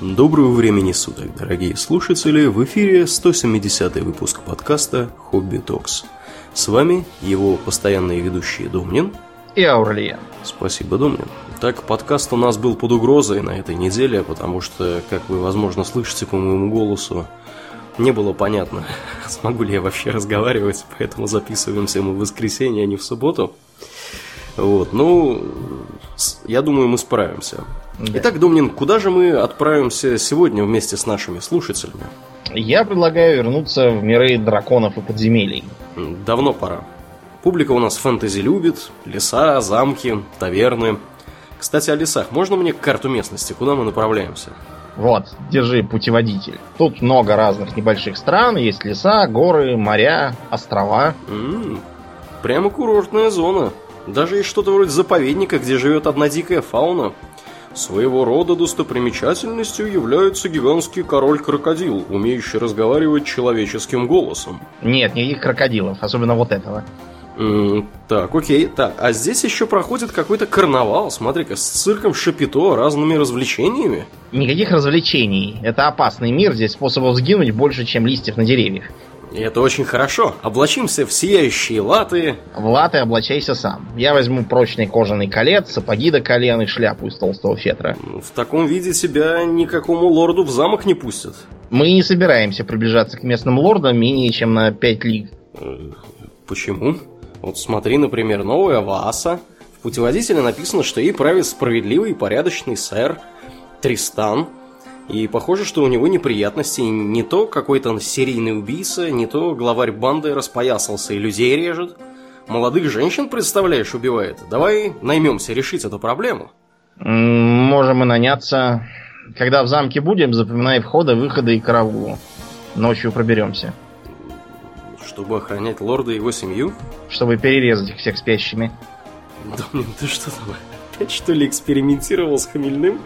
Доброго времени суток, дорогие слушатели! В эфире 170 выпуск подкаста «Хобби Токс». С вами его постоянные ведущие Домнин и Аурлиен. Спасибо, Домнин. Так, подкаст у нас был под угрозой на этой неделе, потому что, как вы, возможно, слышите по моему голосу, не было понятно, смогу ли я вообще разговаривать, поэтому записываемся мы в воскресенье, а не в субботу. Вот, ну, я думаю, мы справимся. Да. Итак, Домнин, куда же мы отправимся сегодня вместе с нашими слушателями? Я предлагаю вернуться в миры драконов и подземелий. Давно пора. Публика у нас фэнтези любит, леса, замки, таверны. Кстати, о лесах. Можно мне карту местности, куда мы направляемся? Вот, держи путеводитель. Тут много разных небольших стран, есть леса, горы, моря, острова. М-м, прямо курортная зона. Даже есть что-то вроде заповедника, где живет одна дикая фауна. Своего рода достопримечательностью является гигантский король-крокодил, умеющий разговаривать человеческим голосом. Нет, никаких крокодилов, особенно вот этого. Mm, так, окей, так, а здесь еще проходит какой-то карнавал, смотри-ка, с цирком Шапито, разными развлечениями. Никаких развлечений, это опасный мир, здесь способов сгинуть больше, чем листьев на деревьях. И это очень хорошо. Облачимся в сияющие латы. В латы облачайся сам. Я возьму прочный кожаный колец, сапоги до колен и шляпу из толстого фетра. В таком виде себя никакому лорду в замок не пустят. Мы не собираемся приближаться к местным лордам менее чем на 5 лиг. Почему? Вот смотри, например, новая Вааса. В путеводителе написано, что ей правит справедливый и порядочный сэр Тристан, и похоже, что у него неприятности не то какой-то серийный убийца, не то главарь банды распоясался и людей режет. Молодых женщин, представляешь, убивает. Давай наймемся решить эту проблему. Можем и наняться. Когда в замке будем, запоминай входы, выходы и караулу. Ночью проберемся. Чтобы охранять лорда и его семью? Чтобы перерезать их всех спящими. Домнин, ты что там, опять что ли экспериментировал с хмельным?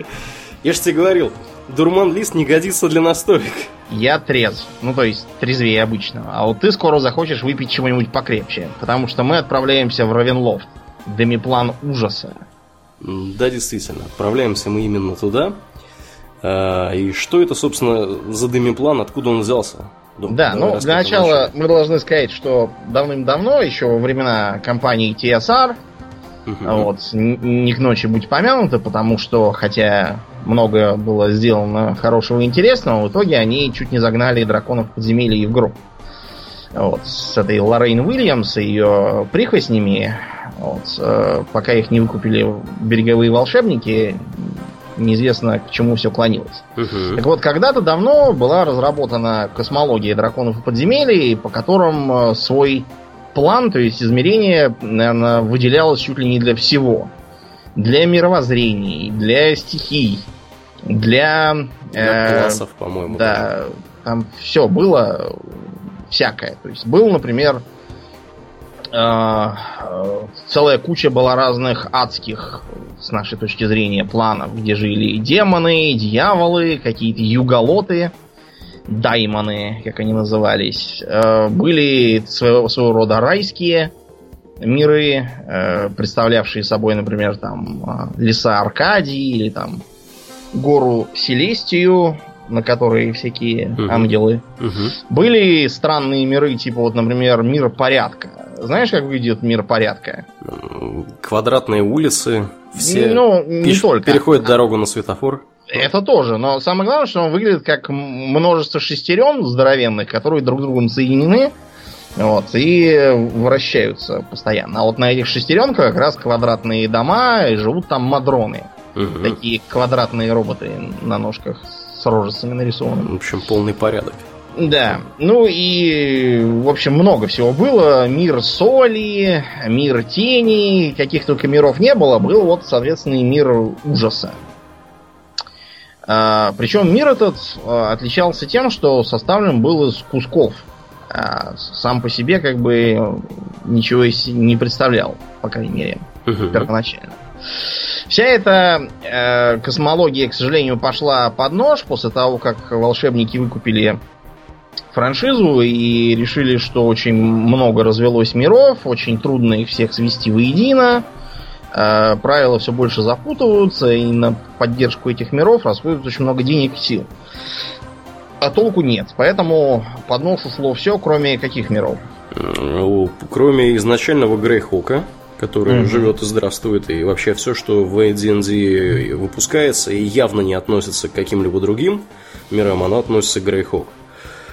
Я же тебе говорил, дурман-лист не годится для настоек. Я трезв. Ну, то есть, трезвее обычного. А вот ты скоро захочешь выпить чего-нибудь покрепче. Потому что мы отправляемся в Равенлофт. Демиплан ужаса. Да, действительно. Отправляемся мы именно туда. А, и что это, собственно, за демиплан, откуда он взялся? Дом, да, ну, для начала мы должны сказать, что давным-давно, еще во времена компании TSR, угу. вот, не к ночи будь помянуто, потому что, хотя много было сделано хорошего и интересного, в итоге они чуть не загнали драконов подземелья и в гроб. Вот, с этой Лоррейн Уильямс и ее прихвостнями, вот, э, пока их не выкупили береговые волшебники, неизвестно к чему все клонилось. Угу. Так вот, когда-то давно была разработана космология драконов и подземелий, по которым э, свой план, то есть измерение, наверное, выделялось чуть ли не для всего. Для мировоззрений, для стихий, для... Для э, классов, по-моему. Да, там все было всякое. То есть был, например, э, целая куча была разных адских, с нашей точки зрения, планов, где жили демоны, дьяволы, какие-то юголоты, даймоны, как они назывались. Э, были своего, своего рода райские миры, э, представлявшие собой, например, там э, леса Аркадии или там гору Селестию, на которой всякие угу. ангелы. Угу. Были странные миры, типа вот, например, мир порядка. Знаешь, как выглядит мир порядка? Квадратные улицы, все ну, не пиш... только. переходят дорогу на светофор. Это тоже, но самое главное, что он выглядит как множество шестерен здоровенных, которые друг другом соединены, вот, и вращаются постоянно. А вот на этих шестеренках как раз квадратные дома, и живут там мадроны. Угу. Такие квадратные роботы на ножках с рожицами нарисованы. В общем, полный порядок. Да. Ну и, в общем, много всего было. Мир соли, мир тени, каких только миров не было. Был вот, соответственно, мир ужаса. А, причем мир этот а, отличался тем, что составлен был из кусков. А, сам по себе как бы ничего не представлял, по крайней мере, угу. первоначально. Вся эта э, космология, к сожалению, пошла под нож после того, как волшебники выкупили франшизу и решили, что очень много развелось миров, очень трудно их всех свести воедино. э, правила все больше запутываются, и на поддержку этих миров расходуется очень много денег и сил. А толку нет. Поэтому под нос ушло все, кроме каких миров? Кроме изначального Грейхока, который mm-hmm. живет и здравствует, и вообще все, что в AD&D выпускается и явно не относится к каким-либо другим мирам, оно относится к Грейхок.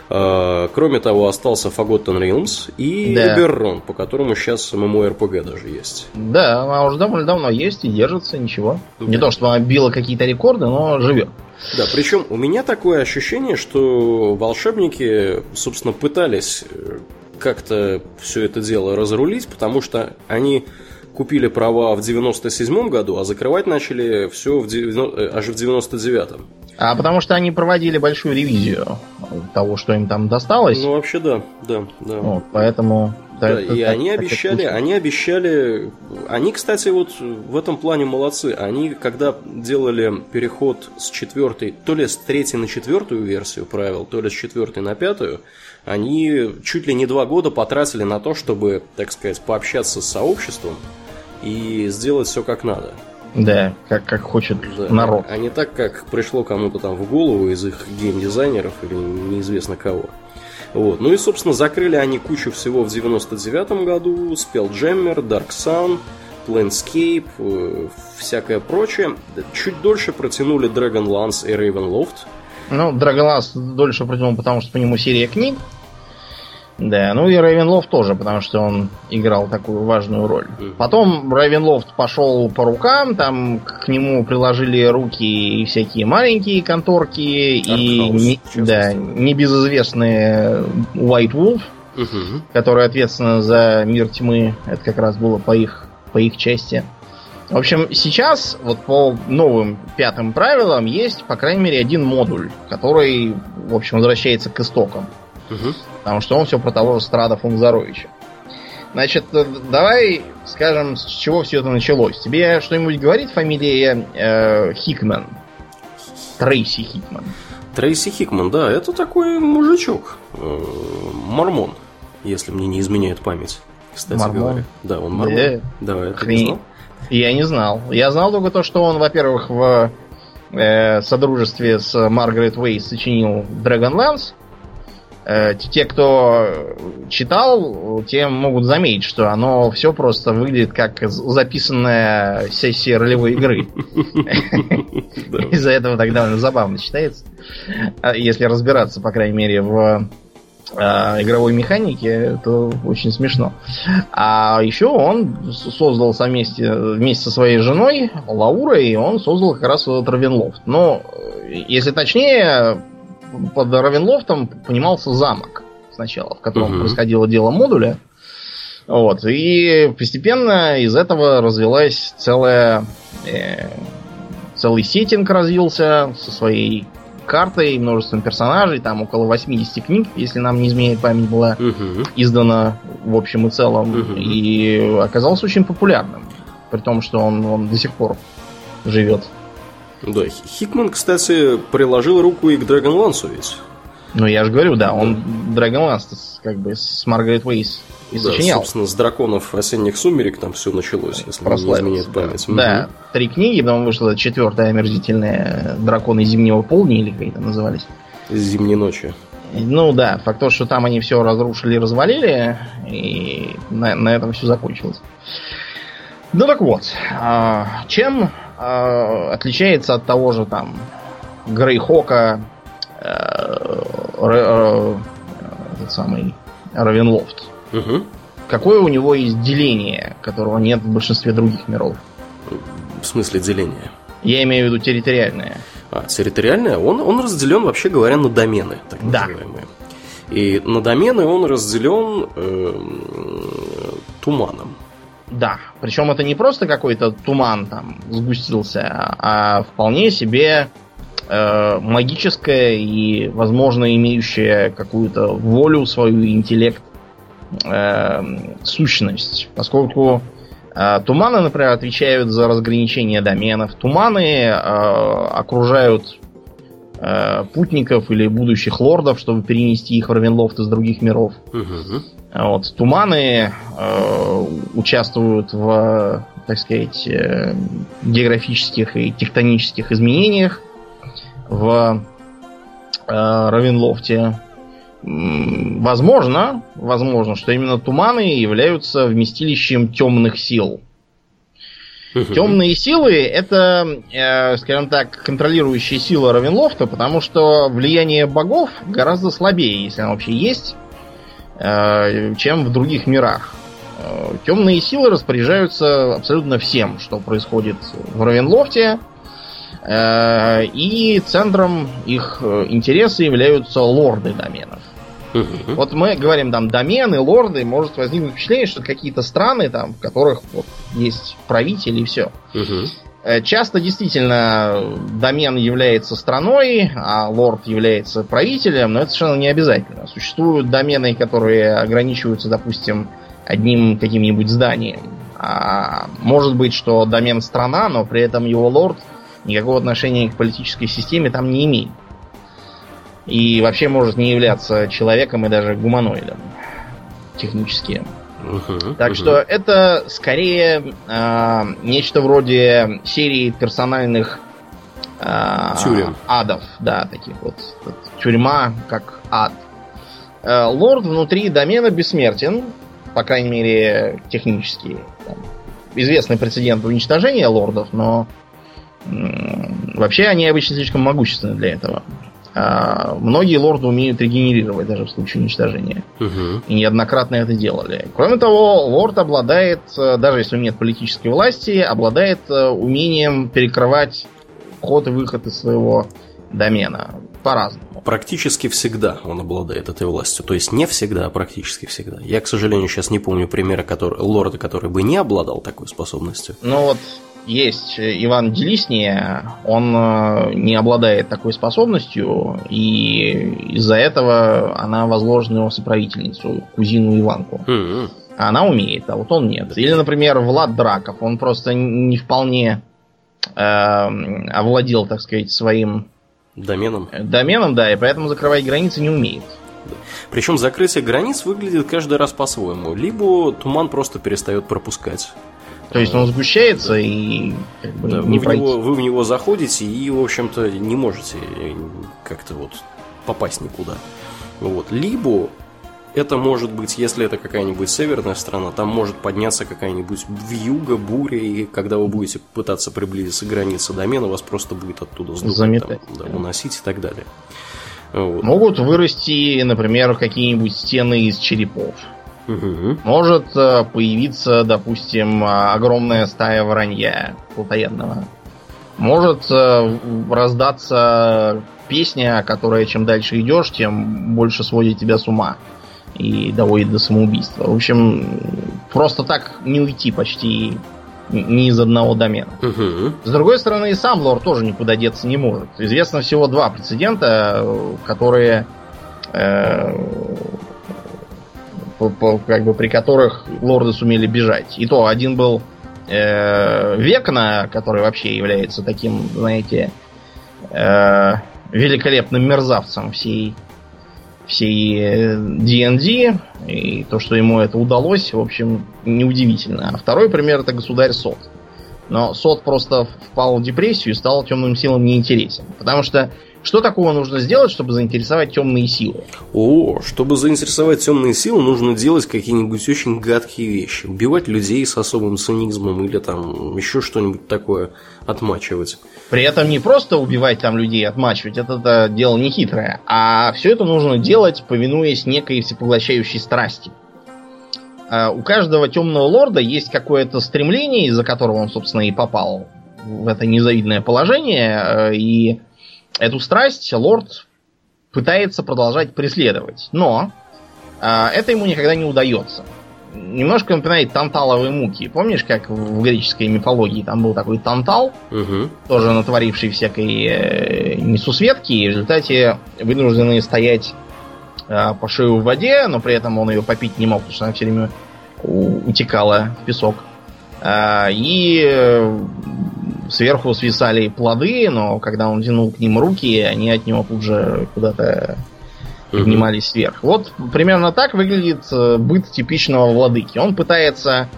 А, кроме того, остался Forgotten Realms и да. Eberron, по которому сейчас MMORPG даже есть. Да, она уже довольно давно есть и держится, ничего. Да. Не то, чтобы она била какие-то рекорды, но живет. Да, причем у меня такое ощущение, что волшебники, собственно, пытались э, как-то все это дело разрулить, потому что они купили права в 97 году, а закрывать начали все в 90, аж в 99-м. А потому что они проводили большую ревизию того, что им там досталось. Ну, вообще, да, да, да. Вот, поэтому... Да, это, и так, они так, обещали, так они обещали, они, кстати, вот в этом плане молодцы. Они, когда делали переход с четвертой, то ли с третьей на четвертую версию правил, то ли с четвертой на пятую, они чуть ли не два года потратили на то, чтобы, так сказать, пообщаться с сообществом и сделать все как надо. Да, как, как хочет да, народ. А не так, как пришло кому-то там в голову из их геймдизайнеров или неизвестно кого. Вот. Ну и, собственно, закрыли они кучу всего в 99 году. Spelljammer, Dark Sun, Planescape, э, всякое прочее. Чуть дольше протянули Dragonlance и Ravenloft. Ну, Dragonlance дольше протянул, потому что по нему серия книг. Да, ну и Рейвенлофт тоже, потому что он играл такую важную роль. Потом Рейвенлофт пошел по рукам, там к нему приложили руки и всякие маленькие конторки, и не, да, небезызвестные White Wolf, угу. который ответственен за мир тьмы. Это как раз было по их, по их части. В общем, сейчас вот по новым пятым правилам есть, по крайней мере, один модуль, который, в общем, возвращается к истокам. Угу. Потому что он все про того Страда Фунзаровича. Значит, э, давай скажем, с чего все это началось. Тебе что-нибудь говорит фамилия э, Хикман? Трейси Хикман. Трейси Хикман, да, это такой мужичок. Э, мормон, если мне не изменяет память. Кстати мормон. говоря. Да, он мормон. Да, да это Хрень. не знал? Я не знал. Я знал только то, что он, во-первых, в э, содружестве с Маргарет Уэйс сочинил Dragonlance, Э, те, кто читал, те могут заметить, что оно все просто выглядит как записанная сессия ролевой игры. Из-за этого тогда забавно читается. А если разбираться, по крайней мере, в а, игровой механике, это очень смешно. А еще он создал совместе, вместе со своей женой Лаурой, он создал как раз этот Равенлофт. Но, если точнее, под Равенлофтом понимался замок сначала, в котором угу. происходило дело модуля. Вот. И постепенно из этого развилась целая... Э, целый сеттинг развился со своей картой, множеством персонажей, там около 80 книг, если нам не изменяет память, была угу. издана в общем и целом, угу. и оказался очень популярным, при том, что он, он до сих пор живет. Да, Хикман, кстати, приложил руку и к Dragonlance ведь. Ну, я же говорю, да, он Dragonlance как бы с Маргарет Уэйс и да, сочинял. собственно, с драконов осенних сумерек там все началось, если не изменяет память. Да. да, три книги, потом вышла четвертая омерзительная «Драконы зимнего полдня» или как это назывались. Зимней ночи. Ну да, факт то, что там они все разрушили и развалили, и на, на этом все закончилось. Ну так вот, а, чем э, отличается от того же там Грейхока, э, э, этот самый Равенлофт. Угу. Какое у него есть деление, которого нет в большинстве других миров? В смысле деления? Я имею в виду территориальное. А, территориальное? Он, он разделен, вообще говоря, на домены, так называемые. Да. И на домены он разделен э, туманом. Да, причем это не просто какой-то туман там сгустился, а вполне себе э, магическая и, возможно, имеющая какую-то волю, свою интеллект э, сущность. Поскольку э, туманы, например, отвечают за разграничение доменов, туманы э, окружают э, путников или будущих лордов, чтобы перенести их в Равенлофт из других миров. Угу. Вот, туманы э, участвуют в так сказать, э, географических и тектонических изменениях в э, Равенлофте. Возможно, возможно, что именно туманы являются вместилищем темных сил. Темные силы это, э, скажем так, контролирующие силы Равенлофта, потому что влияние богов гораздо слабее, если оно вообще есть, э, чем в других мирах. Э, темные силы распоряжаются абсолютно всем, что происходит в Равенлофте, э, и центром их э, интереса являются лорды доменов. Угу. Вот мы говорим там домены, лорды, может возникнуть впечатление, что это какие-то страны, там, в которых вот, есть правители и все. Угу. Часто действительно домен является страной, а лорд является правителем, но это совершенно не обязательно. Существуют домены, которые ограничиваются, допустим, одним каким-нибудь зданием. А может быть, что домен страна, но при этом его лорд никакого отношения к политической системе там не имеет. И вообще может не являться человеком и даже гуманоидом. Технически. Uh-huh, так uh-huh. что это скорее э, нечто вроде серии персональных э, Тюрем. адов, да, таких вот. Тюрьма как ад. Э, лорд внутри домена бессмертен, по крайней мере, технически. Там, известный прецедент уничтожения лордов, но м- вообще они обычно слишком могущественны для этого. А, многие лорды умеют регенерировать даже в случае уничтожения. Угу. И неоднократно это делали. Кроме того, лорд обладает, э, даже если у него нет политической власти, обладает э, умением перекрывать вход и выход из своего домена. По-разному. Практически всегда он обладает этой властью. То есть не всегда, а практически всегда. Я, к сожалению, сейчас не помню примера который, лорда, который бы не обладал такой способностью. Ну вот есть Иван Делисния, он э, не обладает такой способностью, и из-за этого она возложена его соправительницу, кузину Иванку. Mm-hmm. Она умеет, а вот он нет. Или, например, Влад Драков, он просто не вполне э, овладел, так сказать, своим доменом. Доменом, да, и поэтому закрывать границы не умеет. Причем закрытие границ выглядит каждый раз по-своему. Либо туман просто перестает пропускать. То есть он сгущается и как бы, да, не вы, в него, вы в него заходите и, в общем-то, не можете как-то вот попасть никуда. Вот. Либо это может быть, если это какая-нибудь северная страна, там может подняться какая-нибудь вьюга, буря, и когда вы будете пытаться приблизиться к границе домена, вас просто будет оттуда сдувать, там, да, уносить и так далее. Вот. Могут вырасти, например, какие-нибудь стены из черепов. Угу. Может э, появиться, допустим, огромная стая воронья плотоядного. Может э, раздаться песня, которая чем дальше идешь, тем больше сводит тебя с ума и доводит до самоубийства. В общем, просто так не уйти почти ни из одного домена. Угу. С другой стороны, и сам лор тоже никуда деться не может. Известно всего два прецедента, которые э, по, по, как бы при которых лорды сумели бежать. И то один был э, Векна, который вообще является таким, знаете, э, великолепным мерзавцем всей всей D&D, э, и то, что ему это удалось, в общем, неудивительно. А второй пример это государь Сот. Но Сот просто впал в депрессию и стал темным силам неинтересен. Потому что что такого нужно сделать, чтобы заинтересовать темные силы? О, чтобы заинтересовать темные силы, нужно делать какие-нибудь очень гадкие вещи. Убивать людей с особым цинизмом или там еще что-нибудь такое отмачивать. При этом не просто убивать там людей, отмачивать, это, это дело не хитрое, а все это нужно делать, повинуясь некой всепоглощающей страсти. А у каждого темного лорда есть какое-то стремление, из-за которого он, собственно, и попал в это незавидное положение, э, и Эту страсть лорд пытается продолжать преследовать, но э, это ему никогда не удается. Немножко напоминает танталовые муки. Помнишь, как в греческой мифологии там был такой тантал, угу. тоже натворивший всякой э, несусветки, и в результате вынуждены стоять э, по шею в воде, но при этом он ее попить не мог, потому что она все время утекала в песок. Э, и сверху свисали плоды, но когда он тянул к ним руки, они от него тут же куда-то поднимались вверх. Вот примерно так выглядит э, быт типичного владыки. Он пытается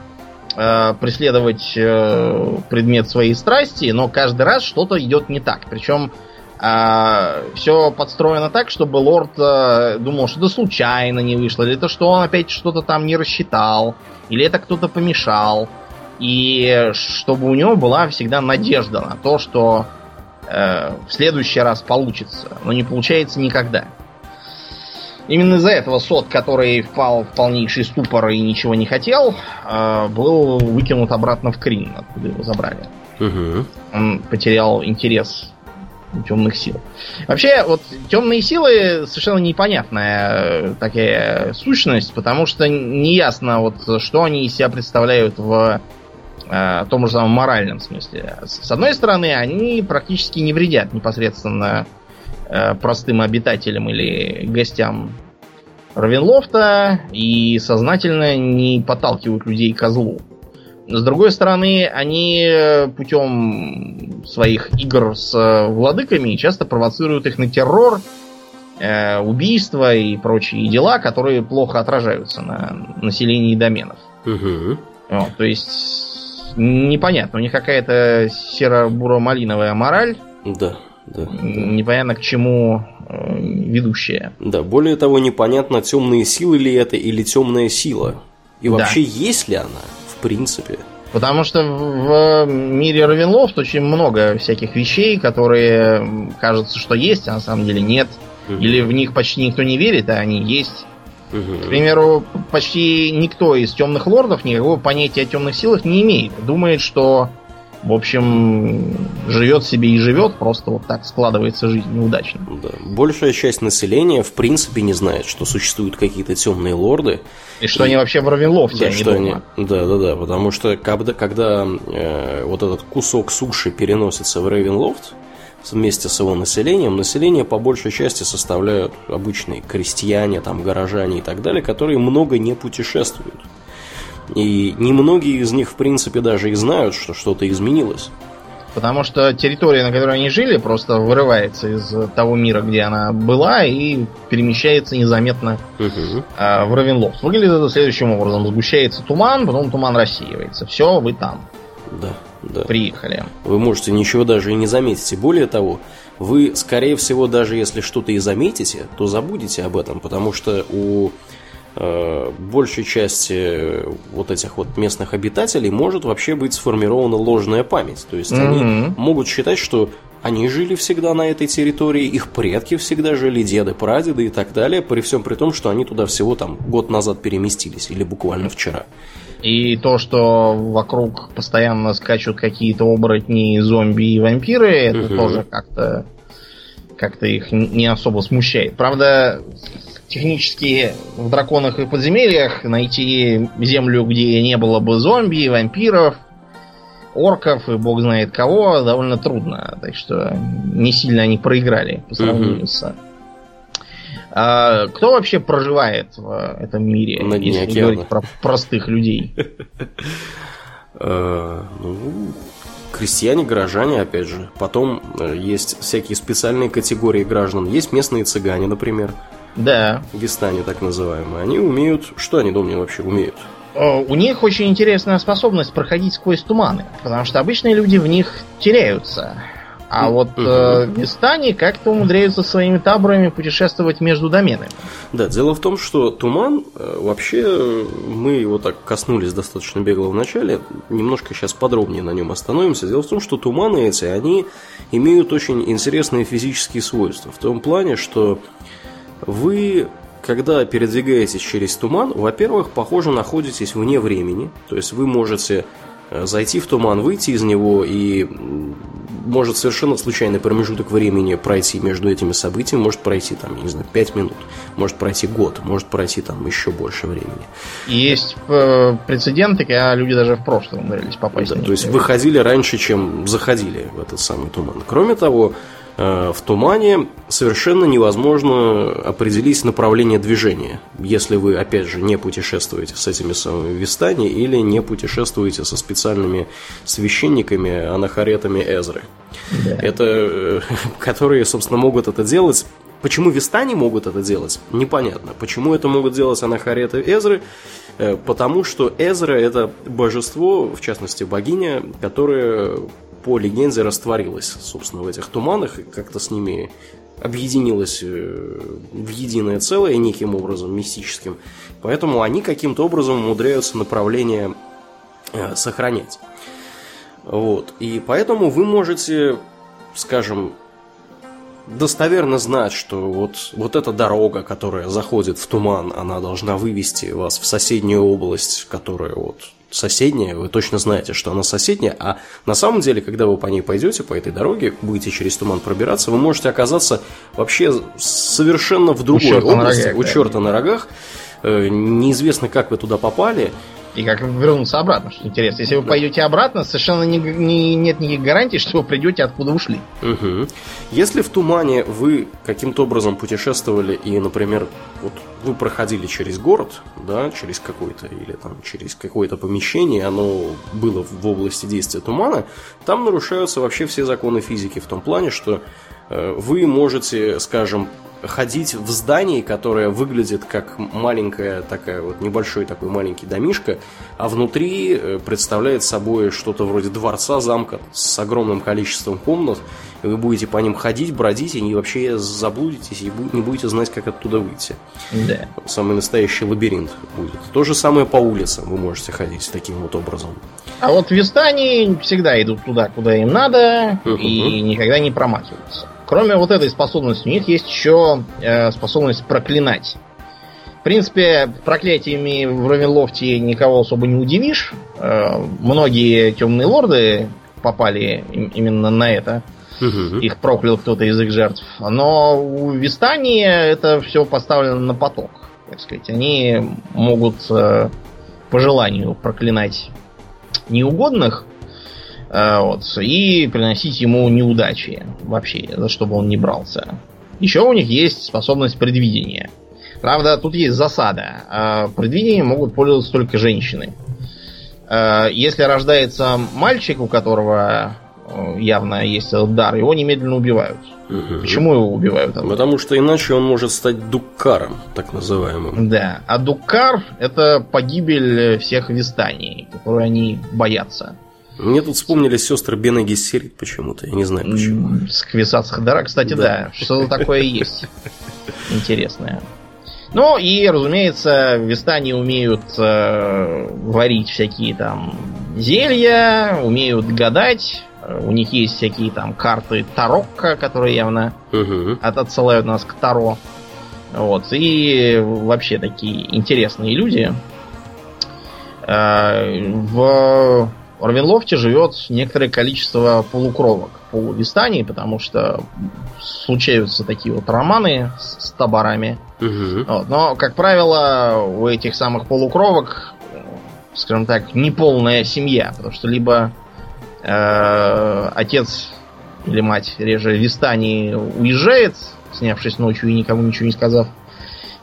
э, преследовать э, предмет своей страсти, но каждый раз что-то идет не так. Причем э, все подстроено так, чтобы лорд э, думал, что это случайно не вышло, или это что он опять что-то там не рассчитал, или это кто-то помешал. И чтобы у него была всегда надежда на то, что э, в следующий раз получится. Но не получается никогда. Именно из-за этого сот, который впал в полнейший ступор и ничего не хотел, э, был выкинут обратно в Крин, откуда его забрали. Угу. Он потерял интерес темных сил. Вообще, вот темные силы совершенно непонятная э, такая сущность, потому что неясно, вот, что они из себя представляют в э, том же самом моральном смысле. С одной стороны, они практически не вредят непосредственно э, простым обитателям или гостям Равенлофта и сознательно не подталкивают людей к злу. С другой стороны, они путем своих игр с э, владыками часто провоцируют их на террор, убийства и прочие дела, которые плохо отражаются на населении доменов. Угу. Вот, то есть непонятно, у них какая-то серо-буро-малиновая мораль. Да, да. Непонятно к чему э, ведущая. Да, более того, непонятно, темные силы ли это или темная сила. И вообще, да. есть ли она? принципе. Потому что в мире Равенлофт очень много всяких вещей, которые кажется, что есть, а на самом деле нет. Угу. Или в них почти никто не верит, а они есть. Угу. К примеру, почти никто из темных лордов никакого понятия о темных силах не имеет. Думает, что, в общем, живет себе и живет, просто вот так складывается жизнь неудачно. Да. Большая часть населения, в принципе, не знает, что существуют какие-то темные лорды. И что и, они вообще в Равенлофте, да, что они, Да, да, да, потому что когда, когда э, вот этот кусок суши переносится в Рейвенлофт, вместе с его населением, население по большей части составляют обычные крестьяне, там, горожане и так далее, которые много не путешествуют. И немногие из них, в принципе, даже и знают, что что-то изменилось. Потому что территория, на которой они жили, просто вырывается из того мира, где она была, и перемещается незаметно угу. э, в Равенлофт. Выглядит это следующим образом. Сгущается туман, потом туман рассеивается. Все, вы там. Да, да. Приехали. Вы можете ничего даже и не заметить. И более того, вы, скорее всего, даже если что-то и заметите, то забудете об этом, потому что у Э, большей части вот этих вот местных обитателей может вообще быть сформирована ложная память. То есть mm-hmm. они могут считать, что они жили всегда на этой территории, их предки всегда жили, деды, прадеды и так далее, при всем при том, что они туда всего там год назад переместились, или буквально вчера. И то, что вокруг постоянно скачут какие-то оборотни, зомби и вампиры, это угу. тоже как-то как-то их не особо смущает. Правда, технически в драконах и подземельях найти землю, где не было бы зомби, вампиров, орков и бог знает кого, довольно трудно. Так что не сильно они проиграли по сравнению с... А, кто вообще проживает в этом мире, На если океана. говорить про простых людей? Э, ну, крестьяне, горожане, опять же. Потом э, есть всякие специальные категории граждан. Есть местные цыгане, например. Да. Вестане так называемые. Они умеют... Что они, думаю, вообще умеют? У них очень интересная способность проходить сквозь туманы, потому что обычные люди в них теряются. А вот э, Вестане как-то умудряются своими таборами путешествовать между доменами. Да, дело в том, что туман, э, вообще, мы его так коснулись достаточно бегло в начале, немножко сейчас подробнее на нем остановимся. Дело в том, что туманы эти, они имеют очень интересные физические свойства. В том плане, что вы, когда передвигаетесь через туман, во-первых, похоже, находитесь вне времени. То есть вы можете э, зайти в туман, выйти из него и может совершенно случайный промежуток времени пройти между этими событиями, может пройти там, я не знаю, 5 минут, может пройти год, может пройти там еще больше времени. Есть э, прецеденты, когда люди даже в прошлом умудрились попасть. Да, то есть выходили раньше, чем заходили в этот самый туман. Кроме того, в тумане совершенно невозможно определить направление движения, если вы, опять же, не путешествуете с этими самыми вестами или не путешествуете со специальными священниками, анахаретами Эзры. Да. Это, э, которые, собственно, могут это делать Почему Вистани могут это делать, непонятно. Почему это могут делать Анахарет и Эзры? Э, потому что Эзра это божество, в частности богиня, которая по легенде растворилась, собственно, в этих туманах и как-то с ними объединилась э, в единое целое неким образом мистическим. Поэтому они каким-то образом умудряются направление э, сохранять. Вот. И поэтому вы можете, скажем, достоверно знать, что вот, вот эта дорога, которая заходит в туман, она должна вывести вас в соседнюю область, которая вот соседняя, вы точно знаете, что она соседняя, а на самом деле, когда вы по ней пойдете, по этой дороге, будете через туман пробираться, вы можете оказаться вообще совершенно в другой у области, рогах, у черта на рогах, э, неизвестно, как вы туда попали, и как вернуться обратно, что интересно. Если вы пойдете обратно, совершенно не, не, нет никаких гарантий, что вы придете откуда ушли. Угу. Если в тумане вы каким-то образом путешествовали и, например, вот вы проходили через город, да, через какой-то, или там через какое-то помещение, оно было в области действия тумана, там нарушаются вообще все законы физики в том плане, что э, вы можете, скажем, ходить в здании, которое выглядит как маленькая такая вот небольшой такой маленький домишка, а внутри э, представляет собой что-то вроде дворца, замка с огромным количеством комнат, и вы будете по ним ходить, бродить, и вообще заблудитесь, и не будете знать, как оттуда выйти. Да. Самый настоящий лабиринт будет. То же самое по улицам вы можете ходить таким вот образом. А вот вестани всегда идут туда, куда им надо, uh-huh. и никогда не промахиваются. Кроме вот этой способности, у них есть еще э, способность проклинать. В принципе, проклятиями в Равенлофте никого особо не удивишь. Э, многие темные лорды попали им, именно на это. Угу. Их проклял кто-то из их жертв. Но у Вистани это все поставлено на поток. Так сказать, они могут э, по желанию проклинать неугодных, вот, и приносить ему неудачи вообще, за что бы он не брался. Еще у них есть способность предвидения. Правда, тут есть засада. Э, предвидением могут пользоваться только женщины. Э, если рождается мальчик, у которого явно есть этот дар, его немедленно убивают. Угу. Почему его убивают? Потому что иначе он может стать дуккаром, так называемым. Да, а дуккар это погибель всех вистаний, которые они боятся. Мне тут вспомнились сестры Бена Гессерит почему-то, я не знаю почему. Сквисац Хадара, кстати, да, да что-то такое есть интересное. Ну и, разумеется, вестане умеют э, варить всякие там зелья, умеют гадать. У них есть всякие там карты Тарокко, которые явно угу. от, отсылают нас к Таро. Вот. И вообще такие интересные люди. Э, в в Орвенлофте живет некоторое количество полукровок полувистаний, потому что случаются такие вот романы с, с таборами. Угу. Вот. Но, как правило, у этих самых полукровок, скажем так, неполная семья, потому что либо э, отец или мать реже Вистани уезжает, снявшись ночью и никому ничего не сказав,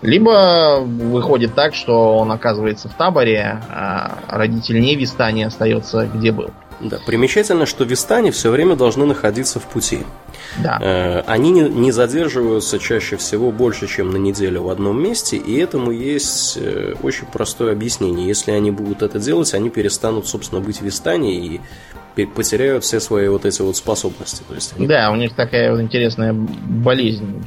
либо выходит так, что он оказывается в таборе, а родитель не Вистани остается где был. Да, примечательно, что Вистани все время должны находиться в пути. Да. Э, они не, не задерживаются чаще всего больше, чем на неделю в одном месте, и этому есть э, очень простое объяснение. Если они будут это делать, они перестанут, собственно, быть Вистани и потеряют все свои вот эти вот способности. То есть они... Да, у них такая вот интересная болезнь.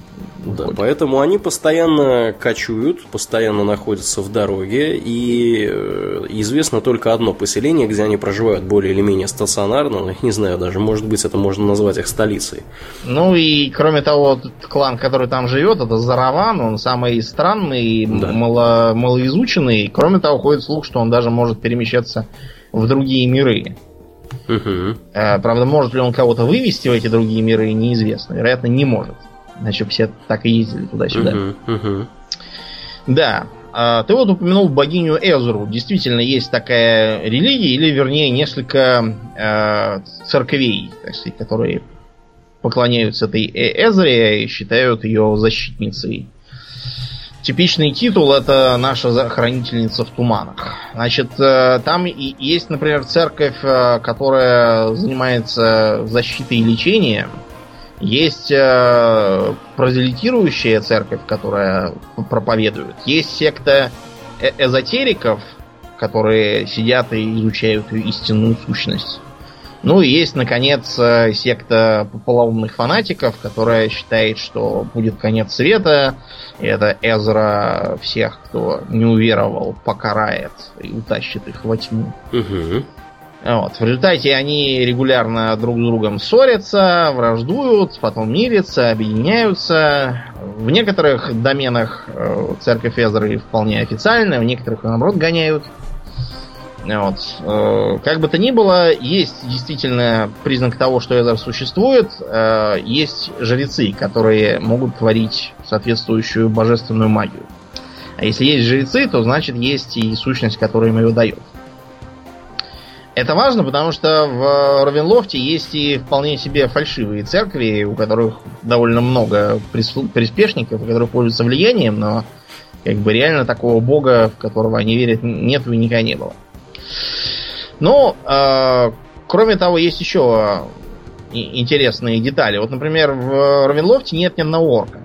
Да, поэтому они постоянно кочуют, постоянно находятся в дороге, и э, известно только одно поселение, где они проживают более или менее стационарно, не знаю даже, может быть, это можно назвать их столицей. Ну и, кроме того, клан, который там живет, это Зараван, он самый странный, да. мало, малоизученный, кроме того, ходит слух, что он даже может перемещаться в другие миры. Угу. Правда, может ли он кого-то вывести в эти другие миры, неизвестно. Вероятно, не может. Иначе все так и ездили туда-сюда. Угу, угу. Да. А, ты вот упомянул богиню Эзру. Действительно, есть такая религия, или вернее, несколько э, церквей, так сказать, которые поклоняются этой э Эзре и считают ее защитницей Типичный титул это наша хранительница в туманах. Значит, э, там и есть, например, церковь, э, которая занимается защитой и лечением. Есть э, прозелитирующая церковь, которая проповедует. Есть секта э эзотериков, которые сидят и изучают истинную сущность. Ну и есть, наконец, э, секта полоумных фанатиков, которая считает, что будет конец света, и это Эзра всех, кто не уверовал, покарает и утащит их во тьму. Угу. Вот. В результате они регулярно друг с другом ссорятся, враждуют, потом мирятся, объединяются. В некоторых доменах э, церковь Эзры вполне официальная, в некоторых, наоборот, гоняют. Вот. Э, как бы то ни было, есть действительно признак того, что Эзер существует. Э, есть жрецы, которые могут творить соответствующую божественную магию. А если есть жрецы, то значит есть и сущность, которая им ее дает. Это важно, потому что в Равенлофте есть и вполне себе фальшивые церкви, у которых довольно много приспешников, у которых пользуются влиянием, но как бы реально такого бога, в которого они верят, нет и никогда не было. Но, э, кроме того, есть еще интересные детали. Вот, например, в Равенлофте нет ни одного орка.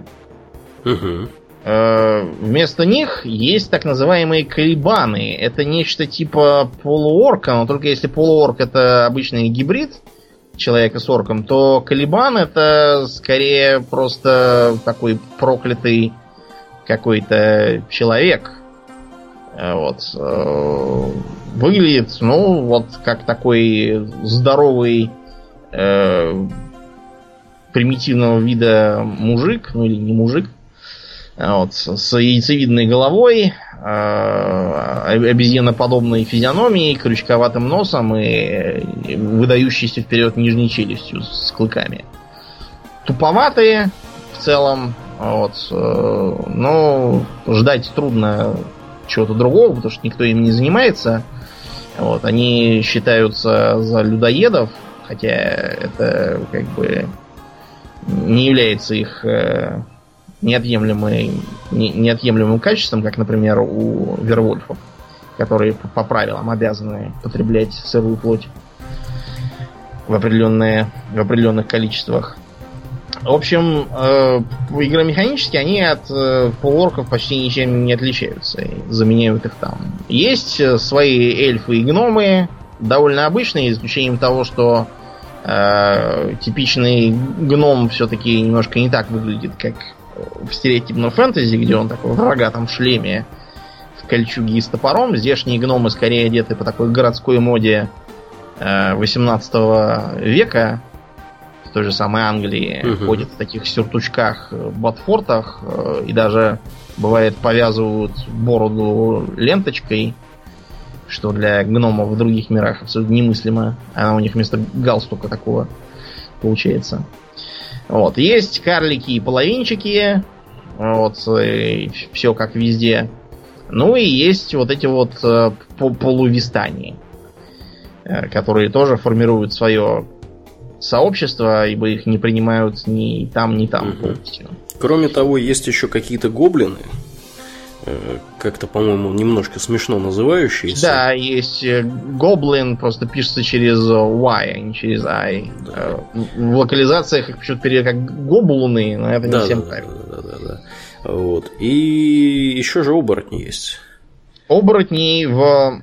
Угу. Э, вместо них есть так называемые калибаны. Это нечто типа полуорка, но только если полуорк это обычный гибрид человека с орком, то калибан это скорее просто такой проклятый какой-то человек. Э, вот. Э, выглядит, ну, вот как такой здоровый э, примитивного вида мужик, ну или не мужик, вот, с яйцевидной головой, э, обезьяноподобной физиономией, крючковатым носом и выдающейся вперед нижней челюстью с клыками. Туповатые в целом, вот, э, но ждать трудно чего-то другого, потому что никто им не занимается. Вот, они считаются за людоедов, хотя это как бы не является их э, неотъемлемым, неотъемлемым качеством, как, например, у вервольфов, которые по правилам обязаны потреблять сырую плоть в, определенные, в определенных количествах. В общем, э, игромеханически они от э, полуорков почти ничем не отличаются. Заменяют их там. Есть э, свои эльфы и гномы, довольно обычные, исключением того, что э, типичный гном все-таки немножко не так выглядит, как в стереотипном фэнтези, где он такой в рогатом шлеме, в кольчуге и с топором. Здешние гномы скорее одеты по такой городской моде э, 18 века, той же самой Англии, угу. ходят в таких сюртучках, э, ботфортах, э, и даже бывает повязывают бороду ленточкой, что для гномов в других мирах абсолютно немыслимо. Она у них вместо галстука такого получается. Вот. Есть карлики и половинчики. Вот. И все как везде. Ну и есть вот эти вот э, полувистани, э, которые тоже формируют свое сообщество, ибо их не принимают ни там, ни там угу. полностью. Кроме того, есть еще какие-то гоблины, Э, как-то, по-моему, немножко смешно называющиеся. Да, есть э, гоблин, просто пишется через Y, а не через I. Да. Э, в локализациях их почему-то перевели как гоблуны, но это не да, всем да, правильно. Да, да, да, да. Вот. И еще же оборотни есть. Оборотни в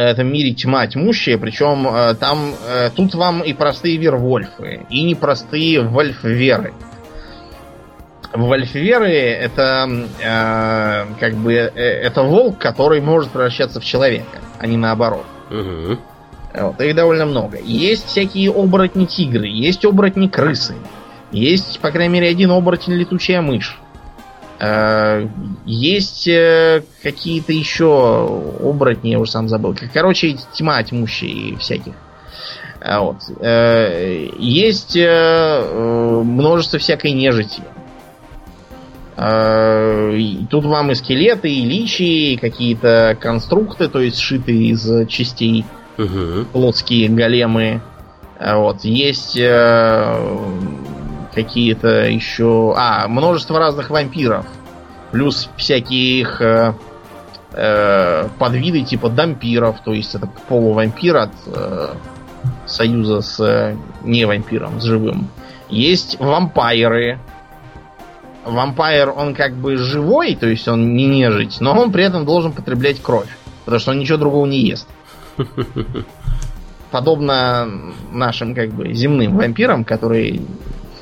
этом мире тьма тьмущая, причем там тут вам и простые вервольфы, и непростые вольфверы. веры Вольфверы это э, как бы э, это волк, который может превращаться в человека, а не наоборот. Угу. Вот, их довольно много. Есть всякие оборотни тигры, есть оборотни крысы, есть, по крайней мере, один оборотень летучая мышь. Э, есть э, какие-то еще оборотни, я уже сам забыл. Короче, тьма тьмущие всяких. Э, вот. Э, есть множество всякой нежити. Тут вам и скелеты, и личи, и какие-то конструкты, то есть сшитые из частей, угу. плотские големы. Вот. Есть какие-то еще... А, множество разных вампиров. Плюс всякие их э, э, подвиды типа дампиров, то есть это полувампир от э, союза с э, не вампиром, с живым. Есть вампиры. Вампир, он как бы живой, то есть он не нежить, но он при этом должен потреблять кровь, потому что он ничего другого не ест. Подобно нашим как бы земным вампирам, которые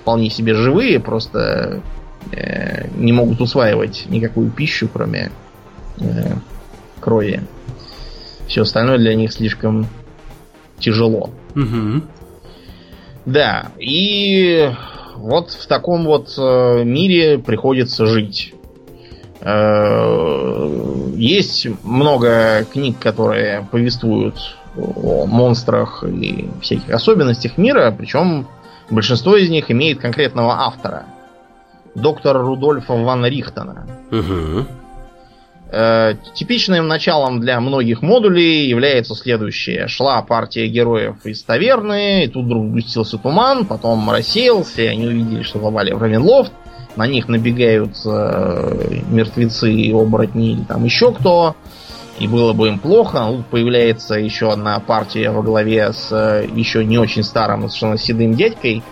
вполне себе живые, просто э, не могут усваивать никакую пищу, кроме э, крови. Все остальное для них слишком тяжело. Угу. Да, и вот в таком вот э, мире приходится жить. Э, есть много книг, которые повествуют о монстрах и всяких особенностях мира, причем большинство из них имеет конкретного автора. Доктора Рудольфа Ван Рихтона. Угу. Э, типичным началом для многих модулей является следующее. Шла партия героев из таверны, и тут вдруг густился туман, потом рассеялся, и они увидели, что попали в Равенлофт. На них набегают э, мертвецы, оборотни или там еще кто. И было бы им плохо. Но тут появляется еще одна партия во главе с э, еще не очень старым, совершенно седым дядькой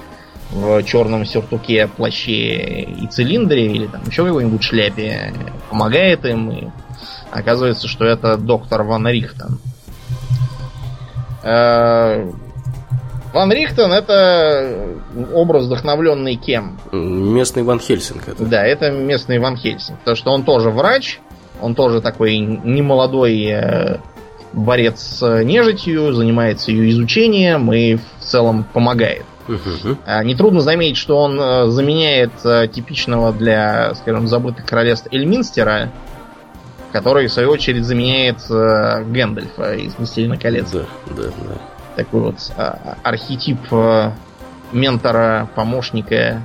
в черном сюртуке, плаще и цилиндре, или там еще какой-нибудь шляпе, помогает им, и оказывается, что это доктор Ван Рихтон. Э, Ван Рихтон это образ, вдохновленный кем? Местный Ван Хельсинг. Это. Да, это местный Ван Хельсинг. Потому что он тоже врач, он тоже такой немолодой э, борец с нежитью, занимается ее изучением и в целом помогает. Угу. Нетрудно заметить, что он э, заменяет э, типичного для, скажем, забытых королевств Эльминстера, который, в свою очередь, заменяет э, Гэндальфа из «Властелина колец». Да, да, да. Такой вот архетип ментора, помощника.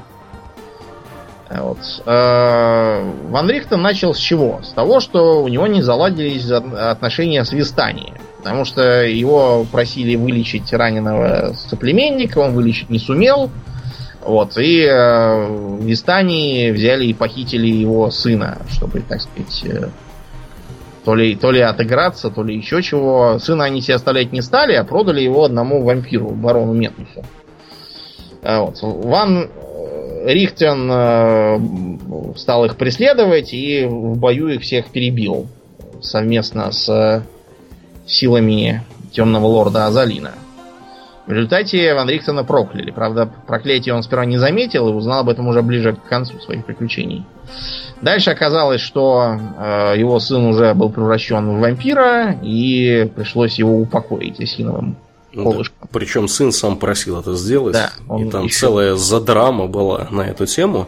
Вот. Ван Рихтен начал с чего? С того, что у него не заладились отношения с Вистанией. Потому что его просили вылечить раненого соплеменника, он вылечить не сумел. Вот, и э, в Истании взяли и похитили его сына, чтобы, так сказать, э, то ли, то ли отыграться, то ли еще чего. Сына они себе оставлять не стали, а продали его одному вампиру, барону Метнусу. Вот. Ван Рихтен э, стал их преследовать и в бою их всех перебил совместно с силами темного лорда Азалина. В результате Ван Рихтона прокляли. Правда, проклятие он сперва не заметил и узнал об этом уже ближе к концу своих приключений. Дальше оказалось, что э, его сын уже был превращен в вампира, и пришлось его упокоить осиновым колышком. Да, причем сын сам просил это сделать. Да, и там еще... целая задрама была на эту тему.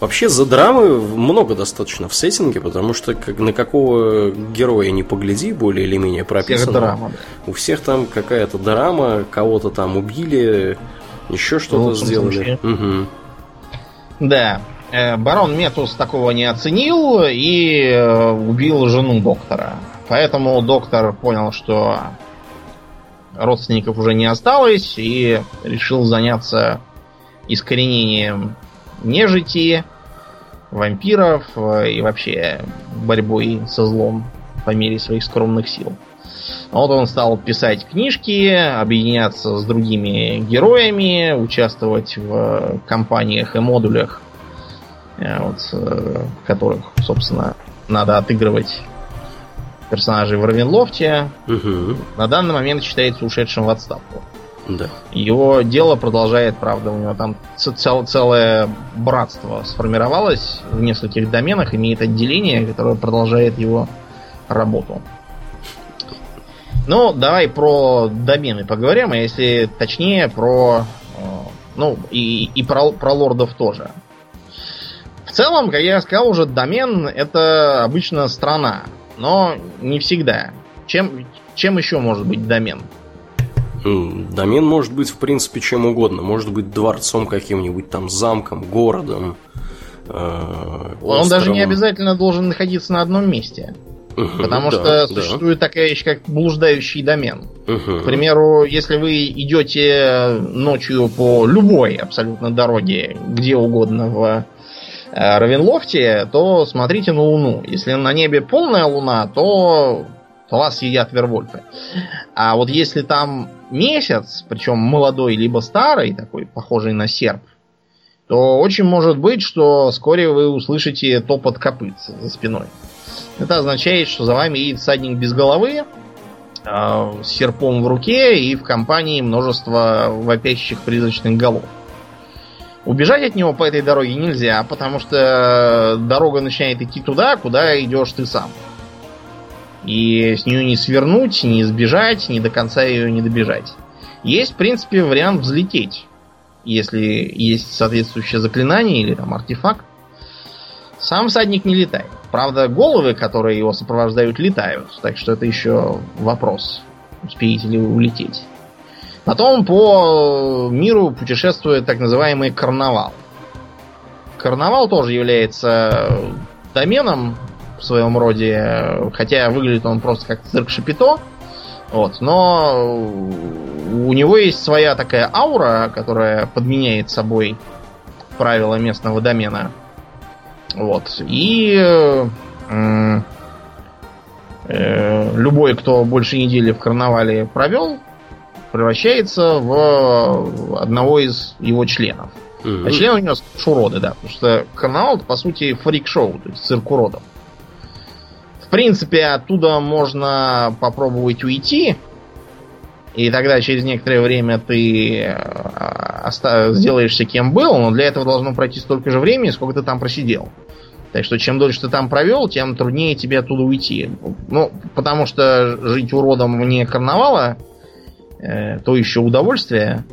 Вообще за драмы много достаточно в сеттинге, потому что как, на какого героя не погляди, более или менее прописано. Всех драма, да. У всех там какая-то драма, кого-то там убили, еще что-то сделали. Угу. Да. Э, барон Метус такого не оценил и э, убил жену доктора. Поэтому доктор понял, что родственников уже не осталось и решил заняться искоренением нежити, вампиров э, и вообще борьбой со злом по мере своих скромных сил. Вот он стал писать книжки, объединяться с другими героями, участвовать в кампаниях и модулях, э, вот, э, которых, собственно, надо отыгрывать персонажей в Равенлофте. Угу. На данный момент считается ушедшим в отставку. Да. Его дело продолжает, правда, у него там цел, целое братство сформировалось в нескольких доменах, имеет отделение, которое продолжает его работу. Ну, давай про домены поговорим, а если точнее про... Э, ну, и, и про, про лордов тоже. В целом, как я сказал уже, домен это обычно страна, но не всегда. Чем, чем еще может быть домен? Домен может быть, в принципе, чем угодно. Может быть дворцом каким-нибудь, там, замком, городом. Э, Он даже не обязательно должен находиться на одном месте. Угу, Потому да, что да. существует такая вещь, как блуждающий домен. Угу. К примеру, если вы идете ночью по любой абсолютно дороге, где угодно в Равенлофте, то смотрите на Луну. Если на небе полная Луна, то, то вас едят вервольфы. А вот если там месяц, причем молодой либо старый, такой похожий на серп, то очень может быть, что вскоре вы услышите топот копыт за спиной. Это означает, что за вами едет всадник без головы, э, с серпом в руке и в компании множество вопящих призрачных голов. Убежать от него по этой дороге нельзя, потому что дорога начинает идти туда, куда идешь ты сам. И с нее не свернуть, не сбежать, ни до конца ее не добежать. Есть, в принципе, вариант взлететь, если есть соответствующее заклинание или там артефакт. Сам всадник не летает. Правда, головы, которые его сопровождают, летают. Так что это еще вопрос, успеете ли вы улететь. Потом по миру путешествует так называемый карнавал. Карнавал тоже является доменом в своем роде, хотя выглядит он просто как цирк Шапито. Вот, но у него есть своя такая аура, которая подменяет собой правила местного домена. Вот. И э, э, любой, кто больше недели в карнавале провел, превращается в одного из его членов. Mm-hmm. А члены у него уроды, да. Потому что это, по сути, фрик-шоу, то есть цирк уродов. В принципе, оттуда можно попробовать уйти. И тогда через некоторое время ты э, сделаешься кем был, но для этого должно пройти столько же времени, сколько ты там просидел. Так что чем дольше ты там провел, тем труднее тебе оттуда уйти. Ну, потому что жить уродом вне карнавала Э, то еще удовольствие.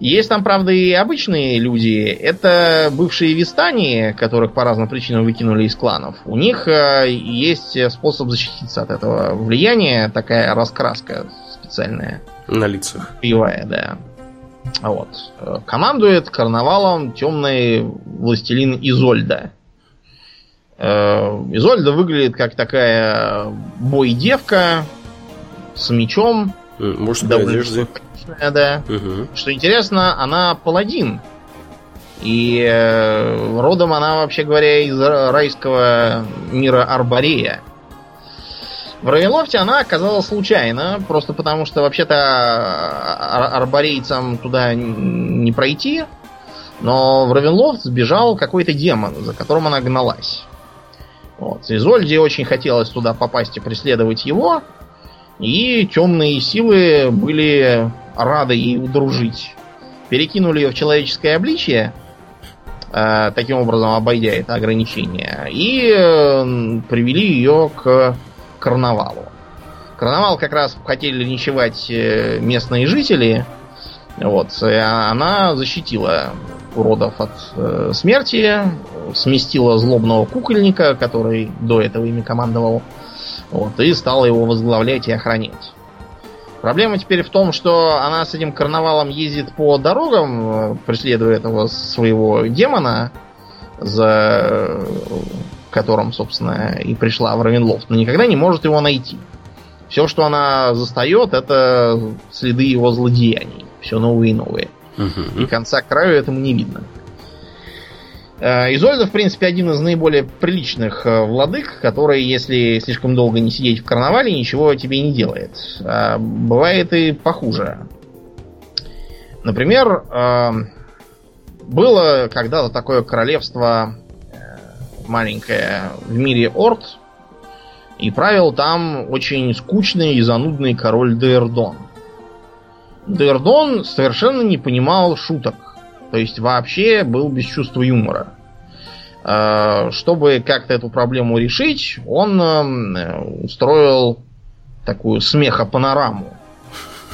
Есть там, правда, и обычные люди. Это бывшие вистани, которых по разным причинам выкинули из кланов. У них э, есть способ защититься от этого влияния, такая раскраска специальная. На лицах. Пивая, да. Вот. Командует карнавалом темный властелин Изольда. Э, Изольда выглядит как такая бой-девка с мечом, Мужской одежде. Да. Угу. Что интересно, она паладин. И э, родом она, вообще говоря, из райского мира Арборея. В Равенлофте она оказалась случайно, просто потому что вообще-то ар арборейцам туда не пройти. Но в Равенлофт сбежал какой-то демон, за которым она гналась. Вот. Изольде очень хотелось туда попасть и преследовать его. И темные силы были рады ей удружить. Перекинули ее в человеческое обличие, э, таким образом обойдя это ограничение, и э, привели ее к карнавалу. Карнавал как раз хотели ночевать э, местные жители. Вот, она защитила уродов от смерти, сместила злобного кукольника, который до этого ими командовал, вот, и стала его возглавлять и охранять. Проблема теперь в том, что она с этим карнавалом ездит по дорогам, преследуя этого своего демона, за которым, собственно, и пришла в Равенлофт, но никогда не может его найти. Все, что она застает, это следы его злодеяний. Все новые и новые. Угу. И конца краю этому не видно. Э, Изольда, в принципе, один из наиболее приличных э, владык, который, если слишком долго не сидеть в карнавале, ничего тебе не делает. А бывает и похуже. Например, было когда-то такое королевство маленькое в мире Орд, и правил там очень скучный и занудный король Дейрдон. Дейрдон совершенно не понимал шуток то есть вообще был без чувства юмора. А, чтобы как-то эту проблему решить, он э, устроил такую смехопанораму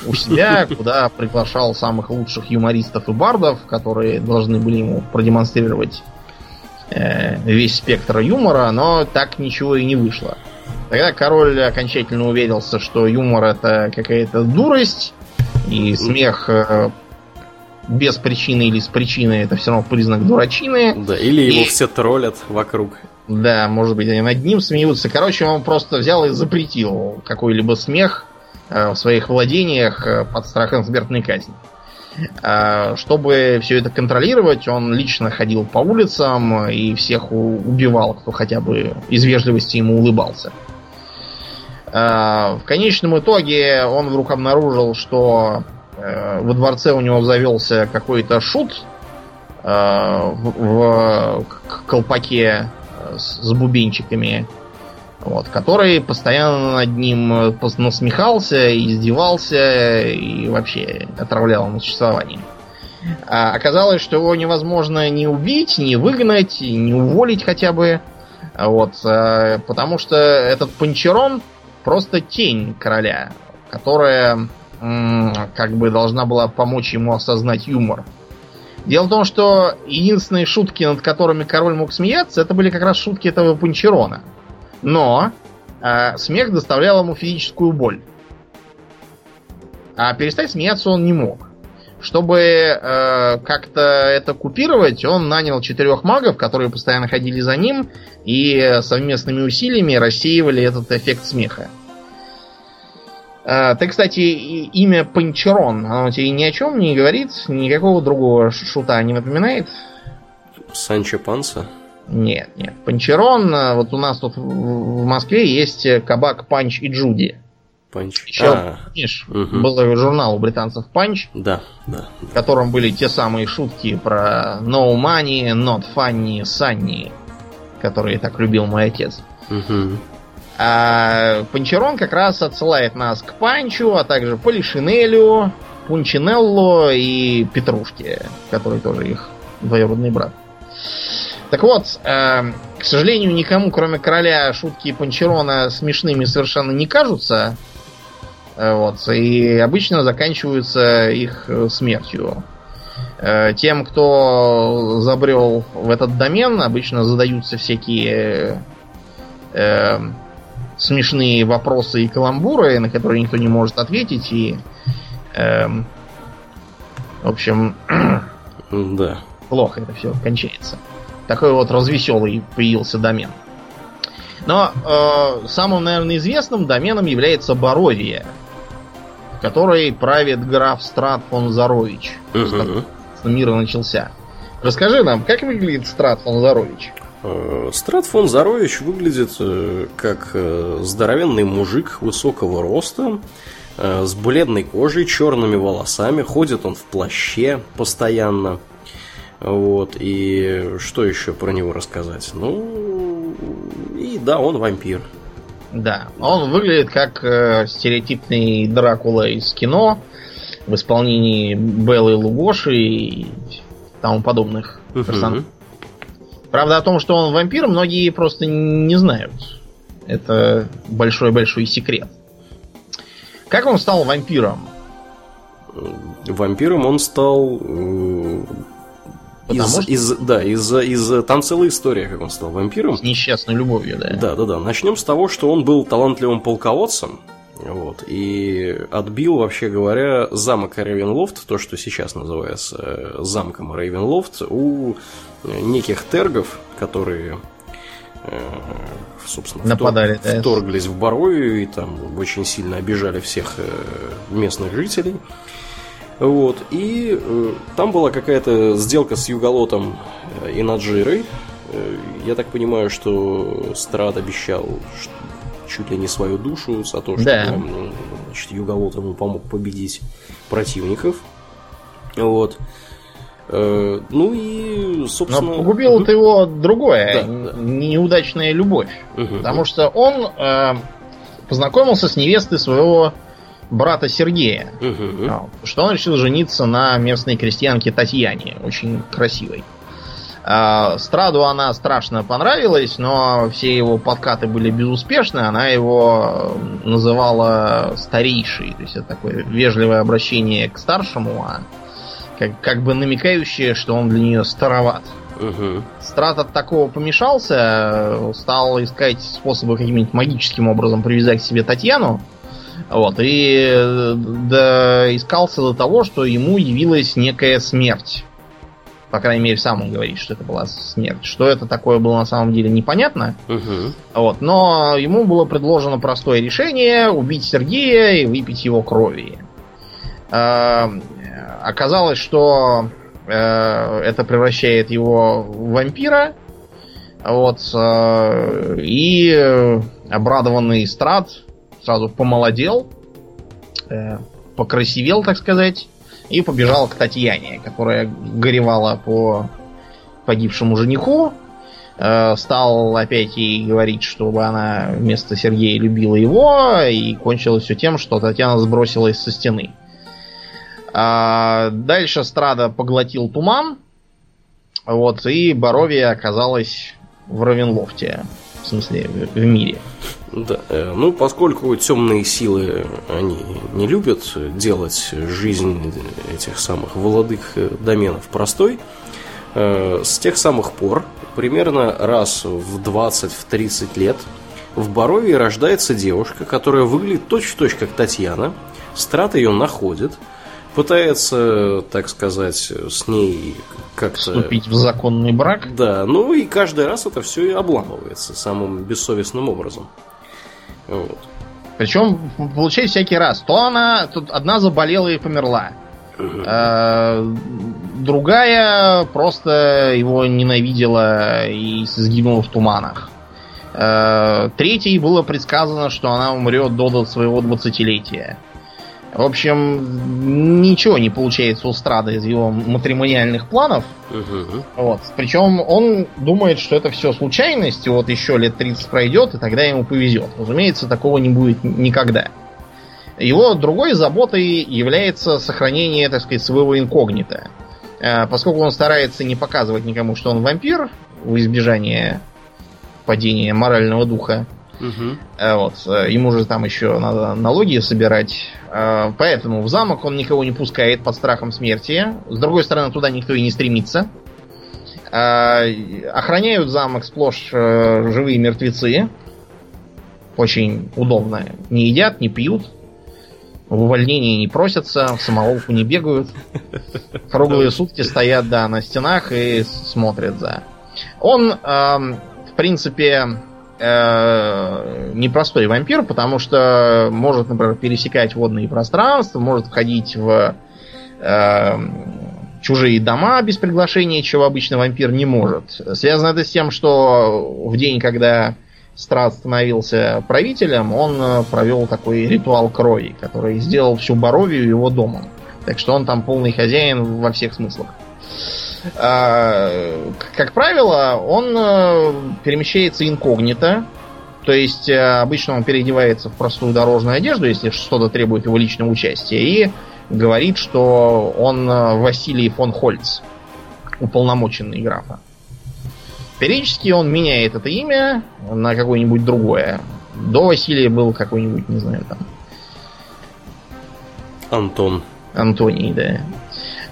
у себя, куда приглашал самых лучших юмористов и бардов, которые должны были ему продемонстрировать э, весь спектр юмора, но так ничего и не вышло. Тогда король окончательно уверился, что юмор это какая-то дурость, и смех э, без причины или с причиной, это все равно признак дурачины. Да, или его и... все троллят вокруг. Да, может быть, они над ним смеются. Короче, он просто взял и запретил какой-либо смех э, в своих владениях э, под страхом смертной казни. Э, чтобы все это контролировать, он лично ходил по улицам и всех убивал, кто хотя бы из вежливости ему улыбался. В конечном итоге он вдруг обнаружил, что во дворце у него завелся какой-то шут, э, в, колпаке с, с бубенчиками, вот, который постоянно над ним насмехался, издевался и вообще отравлял ему существование. А оказалось, что его невозможно ни убить, ни выгнать, ни уволить хотя бы. Вот, потому что этот Панчерон просто тень короля, которая как бы должна была помочь ему осознать юмор. Дело в том, что единственные шутки, над которыми король мог смеяться, это были как раз шутки этого Панчерона. Но э, смех доставлял ему физическую боль. А перестать смеяться он не мог. Чтобы э, как-то это купировать, он нанял четырех магов, которые постоянно ходили за ним и совместными усилиями рассеивали этот эффект смеха. А, ты, кстати, имя Панчерон, оно тебе ни о чем не говорит? Никакого другого шута не напоминает? Санчо Панса? Нет, нет. Панчерон, а, вот у нас тут в Москве есть кабак Панч и Джуди. Панч. Еще, а, помнишь, угу. был журнал у британцев Панч. Да, да. В котором были те самые шутки про No Money, Not Funny, Sunny, которые так любил мой отец. Угу. А Панчерон как раз отсылает нас к Панчу, а также Полишинелю, Пунчинелло и Петрушке, который тоже их двоюродный брат. Так вот, э, к сожалению, никому, кроме короля, шутки Панчерона смешными совершенно не кажутся. Э, вот, и обычно заканчиваются их смертью. Э, тем, кто забрел в этот домен, обычно задаются всякие э, смешные вопросы и каламбуры, на которые никто не может ответить, и эм, в общем, да. плохо это все кончается. Такой вот развеселый появился домен. Но э, самым, наверное, известным доменом является Боровия, в которой правит граф Страт фон Зарович. Угу. Мир начался. Расскажи нам, как выглядит Страт фон Зарович? Э, Страт фон Зарович выглядит э, как э, здоровенный мужик высокого роста, с бледной кожей, черными волосами, ходит он в плаще постоянно. Вот, и что еще про него рассказать? Ну, и да, он вампир. Да, он выглядит как э, стереотипный Дракула из кино в исполнении Беллы Лугоши и тому подобных персонажей. Правда, о том, что он вампир, многие просто не знают. Это большой-большой секрет. Как он стал вампиром? Вампиром он стал э, из, что... из, да, из, из, там целая история, как он стал вампиром. С несчастной любовью, да. Да, да, да. Начнем с того, что он был талантливым полководцем. Вот, и отбил, вообще говоря, замок Рейвенлофт, то, что сейчас называется э, замком Рейвенлофт, у неких тергов, которые э, собственно, Нападали, втор... да. вторглись в Барою и там очень сильно обижали всех э, местных жителей. Вот. И э, там была какая-то сделка с Юголотом и Наджирой. Я так понимаю, что Страт обещал чуть ли не свою душу за то, что да. значит, Юголот ему помог победить противников. Вот. Э, ну и, собственно... Но погубило угу. его другое, да, да. неудачная любовь. Угу. Потому что он э, познакомился с невестой своего брата Сергея. Угу. Что он решил жениться на местной крестьянке Татьяне, очень красивой. Страду она страшно понравилась, но все его подкаты были безуспешны. Она его называла старейшей. То есть это такое вежливое обращение к старшему, а как, как бы намекающее, что он для нее староват. Угу. Страт от такого помешался, стал искать способы каким-нибудь магическим образом привязать к себе Татьяну. Вот, и да, искался до того, что ему явилась некая смерть. По крайней мере, сам он говорит, что это была смерть. Что это такое было на самом деле непонятно. Угу. Вот, но ему было предложено простое решение убить Сергея и выпить его крови. А, оказалось, что э, это превращает его в вампира. Вот. Э, и обрадованный Страт сразу помолодел, э, покрасивел, так сказать. И побежал к Татьяне, которая горевала по погибшему жениху. Э, стал опять ей говорить, чтобы она вместо Сергея любила его, и кончилось все тем, что Татьяна сбросилась со стены. А дальше Страда поглотил туман, вот, и Боровия оказалась в Равенлофте, в смысле, в мире. Да, э, ну, поскольку темные силы, они не любят делать жизнь этих самых владык доменов простой, э, с тех самых пор, примерно раз в 20-30 лет, в Боровии рождается девушка, которая выглядит точь-в-точь как Татьяна. Страт ее находит – пытается, так сказать, с ней как-то... Вступить в законный брак? Да, ну и каждый раз это все и обламывается самым бессовестным образом. Вот. Причем получается всякий раз. То она, тут одна заболела и померла. Угу. другая просто его ненавидела и сгинула в туманах. А, третьей было предсказано, что она умрет до своего двадцатилетия. В общем, ничего не получается у Страда из его матримониальных планов. Угу. Вот. Причем он думает, что это все случайность, и вот еще лет 30 пройдет, и тогда ему повезет. Разумеется, такого не будет никогда. Его другой заботой является сохранение, так сказать, своего инкогнита. Э, поскольку он старается не показывать никому, что он вампир, в избежание падения морального духа, Угу. Вот. Э, ему же там еще надо налоги собирать. Э, поэтому в замок он никого не пускает под страхом смерти. С другой стороны, туда никто и не стремится. Охраняют замок сплошь живые мертвецы. Очень удобно. Не едят, не пьют. В увольнении не просятся, в самоволку не бегают. Круглые сутки стоят, да, на стенах и смотрят за. Он, в принципе, э, непростой вампир, потому что может, например, пересекать водные пространства, может входить в э, чужие дома без приглашения, чего обычно вампир не может. Связано это с тем, что в день, когда Страт становился правителем, он провел такой ритуал крови, который сделал всю Боровию его домом. Так что он там полный хозяин во всех смыслах. Как правило, он э, перемещается инкогнито. То есть э, обычно он переодевается в простую дорожную одежду, если что-то требует его личного участия, и говорит, что он э, Василий фон Хольц, уполномоченный графа. Периодически он меняет это имя на какое-нибудь другое. До Василия был какой-нибудь, не знаю, там. Антон. Антоний, да.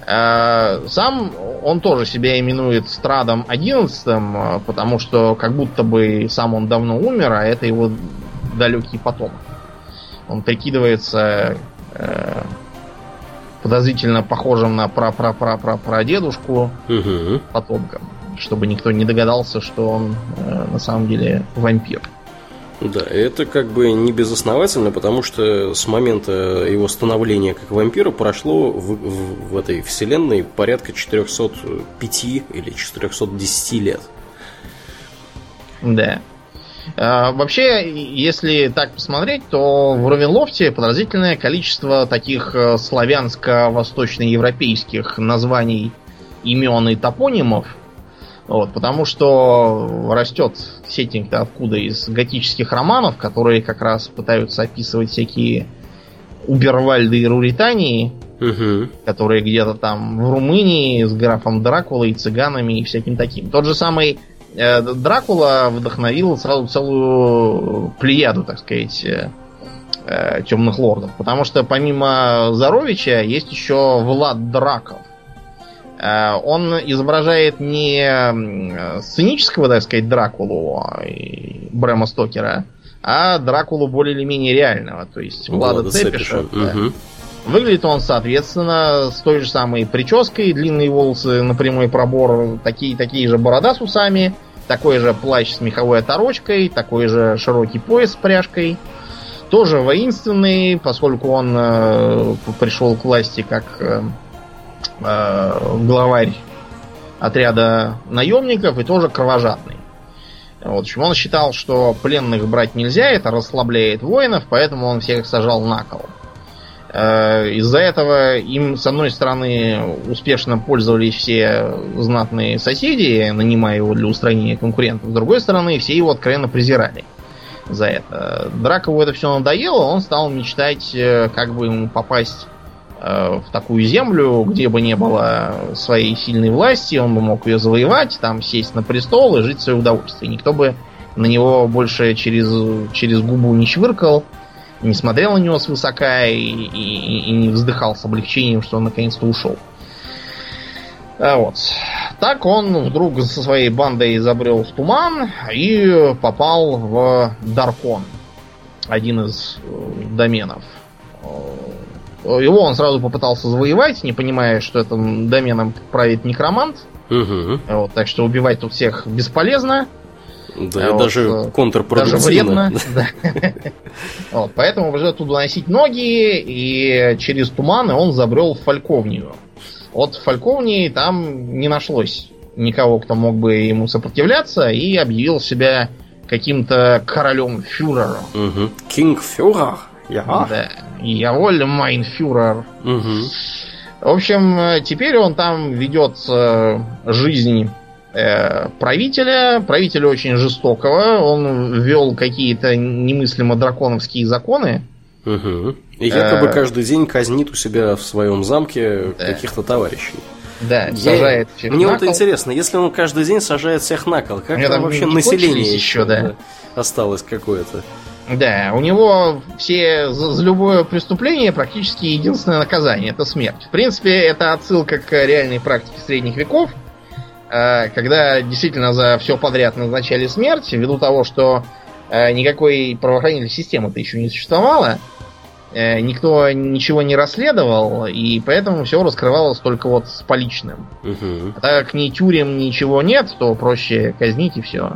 Э, сам он тоже себя именует Страдом 11, э, потому что как будто бы сам он давно умер, а это его далекий потомок. Он прикидывается э, подозрительно похожим на пра пра пра пра прадедушку угу. потомком, чтобы никто не догадался, что он э, на самом деле вампир. Да, это как бы не безосновательно, потому что с момента его становления как вампира прошло в, в, в этой вселенной порядка 405 или 410 лет. Да. А, вообще, если так посмотреть, то в Равенлофте подразительное количество таких э, славянско-восточноевропейских названий имен и топонимов – вот, потому что растет сеттинг-то откуда из готических романов, которые как раз пытаются описывать всякие Убервальды и Руритании, угу. которые где-то там в Румынии с графом Дракулой, цыганами и всяким таким. Тот же самый э, Дракула вдохновил сразу целую плеяду, так сказать, э, э, темных лордов. Потому что помимо Заровича есть еще Влад Драков он изображает не сценического, так сказать, Дракулу Брэма Стокера, а Дракулу более или менее реального, то есть Влада, Влада Цепиша. Да. Угу. Выглядит он, соответственно, с той же самой прической, длинные волосы на прямой пробор, такие, такие же борода с усами, такой же плащ с меховой оторочкой, такой же широкий пояс с пряжкой. Тоже воинственный, поскольку он э, пришел к власти как э, главарь отряда наемников и тоже кровожадный. Вот, в общем, он считал, что пленных брать нельзя, это расслабляет воинов, поэтому он всех сажал на кол. Э, из-за этого им, с одной стороны, успешно пользовались все знатные соседи, нанимая его для устранения конкурентов. С другой стороны, все его откровенно презирали за это. Дракову это все надоело, он стал мечтать, э, как бы ему попасть в такую землю, где бы не было своей сильной власти, он бы мог ее завоевать, там сесть на престол и жить в свое удовольствие. Никто бы на него больше через, через губу не чвыркал, не смотрел на него свысока и, и, и не вздыхал с облегчением, что он наконец-то ушел. А вот. Так он вдруг со своей бандой изобрел в туман и попал в Даркон, один из э, доменов. Его он сразу попытался завоевать, не понимая, что этим доменом правит некромант. Угу. Вот, так что убивать тут всех бесполезно. Да, вот, даже э, контрпродуктивно. Даже вредно. вот, поэтому уже оттуда носить ноги, и через туманы он забрел в Фальковнию. От Фальковнии там не нашлось никого, кто мог бы ему сопротивляться, и объявил себя каким-то королем фюрером. Угу. King Führer? Я. Да. Jawohl, mein Führer. Угу. В общем, теперь он там ведет э, жизнь Э, правителя, правителя очень жестокого. Он ввел какие-то немыслимо драконовские законы. Угу. И якобы э, каждый день казнит у себя в своем замке да. каких-то товарищей. Да, Я... сажает всех Мне вот интересно, если он каждый день сажает всех на кол, как там вообще население еще да? осталось какое-то? Да, у него все за, за любое преступление практически единственное наказание это смерть. В принципе, это отсылка к реальной практике средних веков. Э, когда действительно за все подряд назначали смерть, ввиду того, что э, никакой правоохранительной системы-то еще не существовало, э, никто ничего не расследовал, и поэтому все раскрывалось только вот с поличным. Угу. А так как ни тюрем, ничего нет, то проще казнить и все.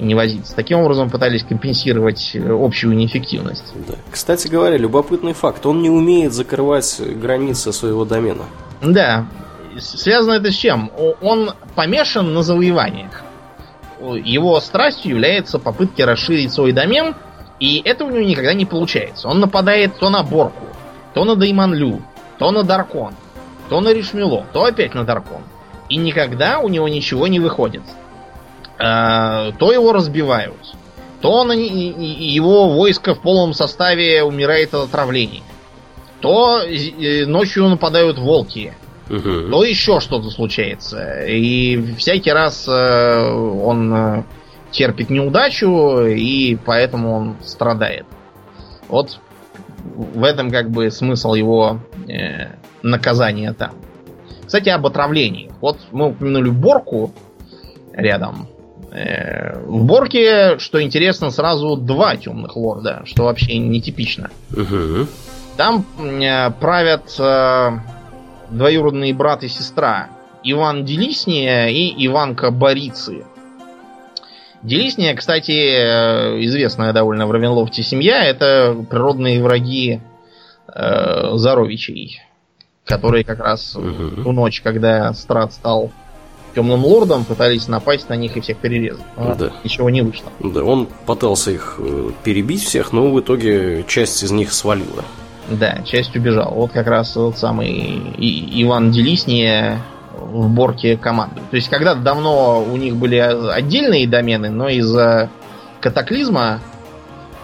И не возиться. Таким образом пытались компенсировать общую неэффективность. Да. Кстати говоря, любопытный факт. Он не умеет закрывать границы своего домена. Да, связано это с чем? Он помешан на завоеваниях. Его страстью является попытки расширить свой домен, и это у него никогда не получается. Он нападает то на Борку, то на Дайманлю, то на Даркон, то на Ришмило, то опять на Даркон. И никогда у него ничего не выходит. А, то его разбивают, то он, его войско в полном составе умирает от отравлений, то э, ночью нападают волки, угу. то еще что-то случается. И всякий раз э, он э, терпит неудачу, и поэтому он страдает. Вот в этом как бы смысл его э, наказания там. Кстати, об отравлении. Вот мы упомянули Борку рядом. Э, в Борке, что интересно, сразу два темных лорда, что вообще нетипично. Угу. Там э, правят э, двоюродные брат и сестра Иван Делисния и Иванка Борицы. Делисния, кстати, известная довольно в Равенлофте семья, это природные враги э, Заровичей, которые как раз угу. ту ночь, когда Страт стал темным лордом, пытались напасть на них и всех перерезать. Но да. Ничего не вышло. Да, он пытался их э, перебить всех, но в итоге часть из них свалила. Да, часть убежал. Вот как раз тот самый Иван Делисния в борке команды. То есть когда-то давно у них были отдельные домены, но из-за катаклизма,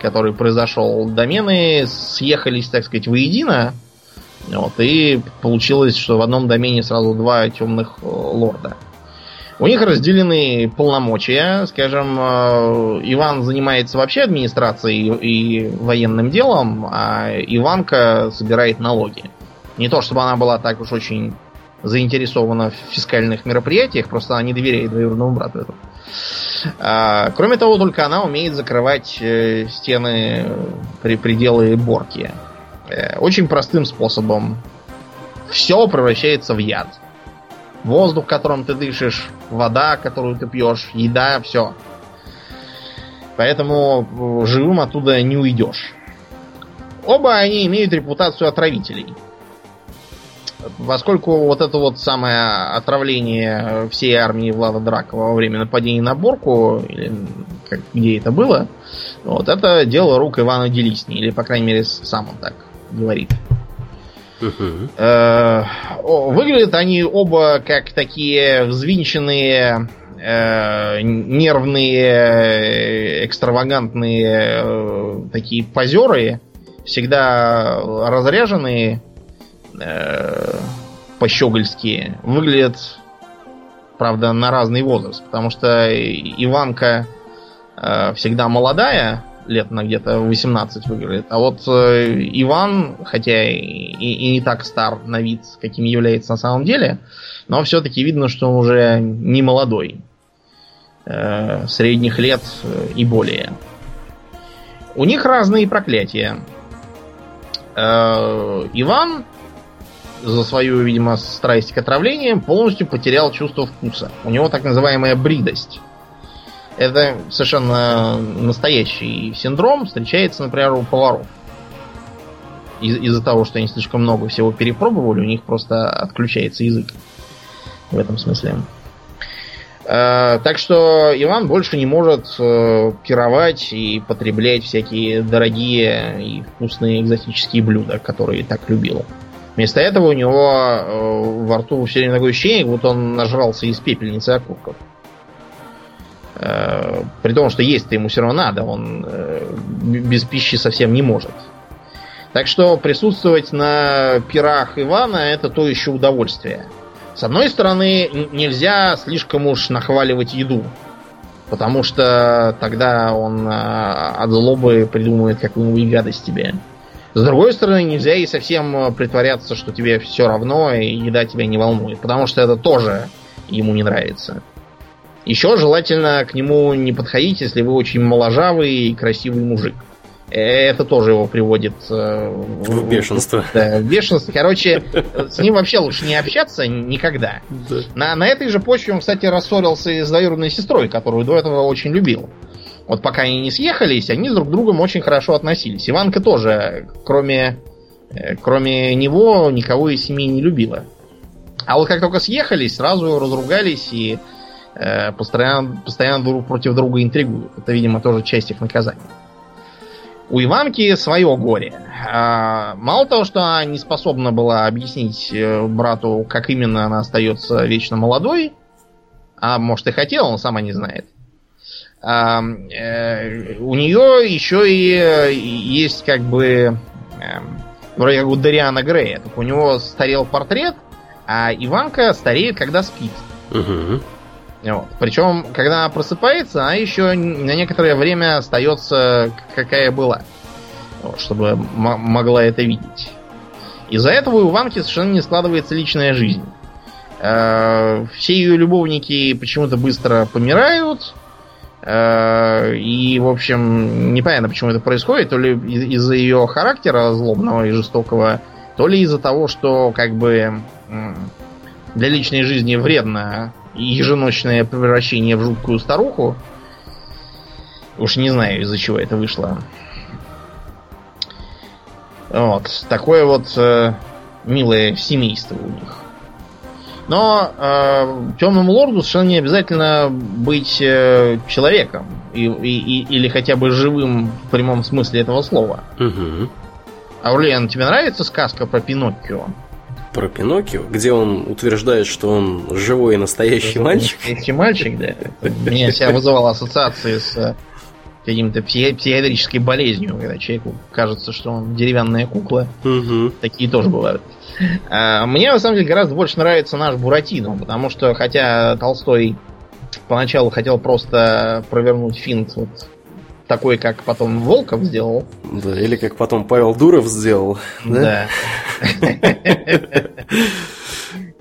который произошел, домены съехались, так сказать, воедино. Вот, и получилось, что в одном домене сразу два темных э, лорда. У них разделены полномочия. Скажем, э, Иван занимается вообще администрацией и военным делом, а Иванка собирает налоги. Не то, чтобы она была так уж очень заинтересована в фискальных мероприятиях, просто она не доверяет двоюродному брату А, кроме того, только она умеет закрывать э, стены при пределы борки. Э, очень простым способом. Все превращается в яд воздух, которым ты дышишь, вода, которую ты пьешь, еда, все. Поэтому э, живым оттуда не уйдешь. Оба они имеют репутацию отравителей. Поскольку вот это вот самое отравление всей армии Влада Дракова во время нападения на Борку, или как, где это было, вот это дело рук Ивана Делисни, или, по крайней мере, сам он так говорит. Э, выглядят они оба как такие взвинченные, э, нервные, экстравагантные э, такие позеры, всегда разряженные, пощегольские. Выглядят, правда, на разный возраст, потому что Иванка всегда молодая, лет на где-то 18 выглядит. А вот э, Иван, хотя и, и не так стар на вид, каким является на самом деле, но все-таки видно, что он уже не молодой. Э, средних лет э, и более. У них разные проклятия. Э, Иван за свою, видимо, страсть к отравлениям полностью потерял чувство вкуса. У него так называемая бридость. Это совершенно настоящий синдром. Встречается, например, у поваров. Из- из-за того, что они слишком много всего перепробовали, у них просто отключается язык. В этом смысле. Э, так что Иван больше не может э, пировать и потреблять всякие дорогие и вкусные экзотические блюда, которые так любил. Вместо этого у него э, во рту все время такое ощущение, вот он нажрался из пепельницы окурков. Э, при том, что есть-то ему все равно надо, он э, без пищи совсем не может. Так что присутствовать на пирах Ивана это то еще удовольствие. С одной стороны, нельзя слишком уж нахваливать еду. Потому что тогда он э, от злобы придумает какую-нибудь гадость тебе. С другой стороны, нельзя и совсем притворяться, что тебе все равно, и еда тебя не волнует. Потому что это тоже ему не нравится. Еще желательно к нему не подходить, если вы очень моложавый и красивый мужик. Это тоже его приводит э, в бешенство. Да, в бешенство. Короче, с ним вообще лучше не общаться никогда. Да. На, на этой же почве он, кстати, рассорился с двоюродной сестрой, которую до этого очень любил. Вот пока они не съехались, они друг к другу очень хорошо относились. Иванка тоже, кроме, э, кроме него, никого из семьи не любила. А вот как только съехались, сразу разругались и Э, постоянно, постоянно друг против друга интригуют. Это, видимо, тоже часть их наказания. У Иванки свое горе. А, мало того, что она не способна была объяснить э, брату, как именно она остается вечно молодой, а может и хотела, он сама не знает. А, э, у нее еще и есть как бы вроде как у Дариана Грея. Так у него старел портрет, а Иванка стареет, когда спит. Угу. Вот. Причем, когда она просыпается, она еще на некоторое время остается какая была. Вот, чтобы могла это видеть. Из-за этого у Ванки совершенно не складывается личная жизнь. Э, все ее любовники почему-то быстро помирают. Э, и, в общем, непонятно, почему это происходит. То ли из-за ее характера злобного и жестокого, то ли из-за того, что как бы для личной жизни вредно еженочное превращение в жуткую старуху. Уж не знаю, из-за чего это вышло. Вот. Такое вот э, милое семейство у них. Но э, темному лорду совершенно не обязательно быть э, человеком. И, и, или хотя бы живым в прямом смысле этого слова. Угу. Аурлиан, тебе нравится сказка про Пиноккио? Про Пиноккио, где он утверждает, что он живой и настоящий мальчик. Настоящий мальчик, да. Меня себя вызывало ассоциации с э, каким-то психиатрической болезнью, когда человеку кажется, что он деревянная кукла. Угу. Такие тоже бывают. А, мне, на самом деле, гораздо больше нравится наш Буратино, потому что, хотя Толстой поначалу хотел просто провернуть финт вот такой, как потом Волков сделал. Да, или как потом Павел Дуров сделал. Да.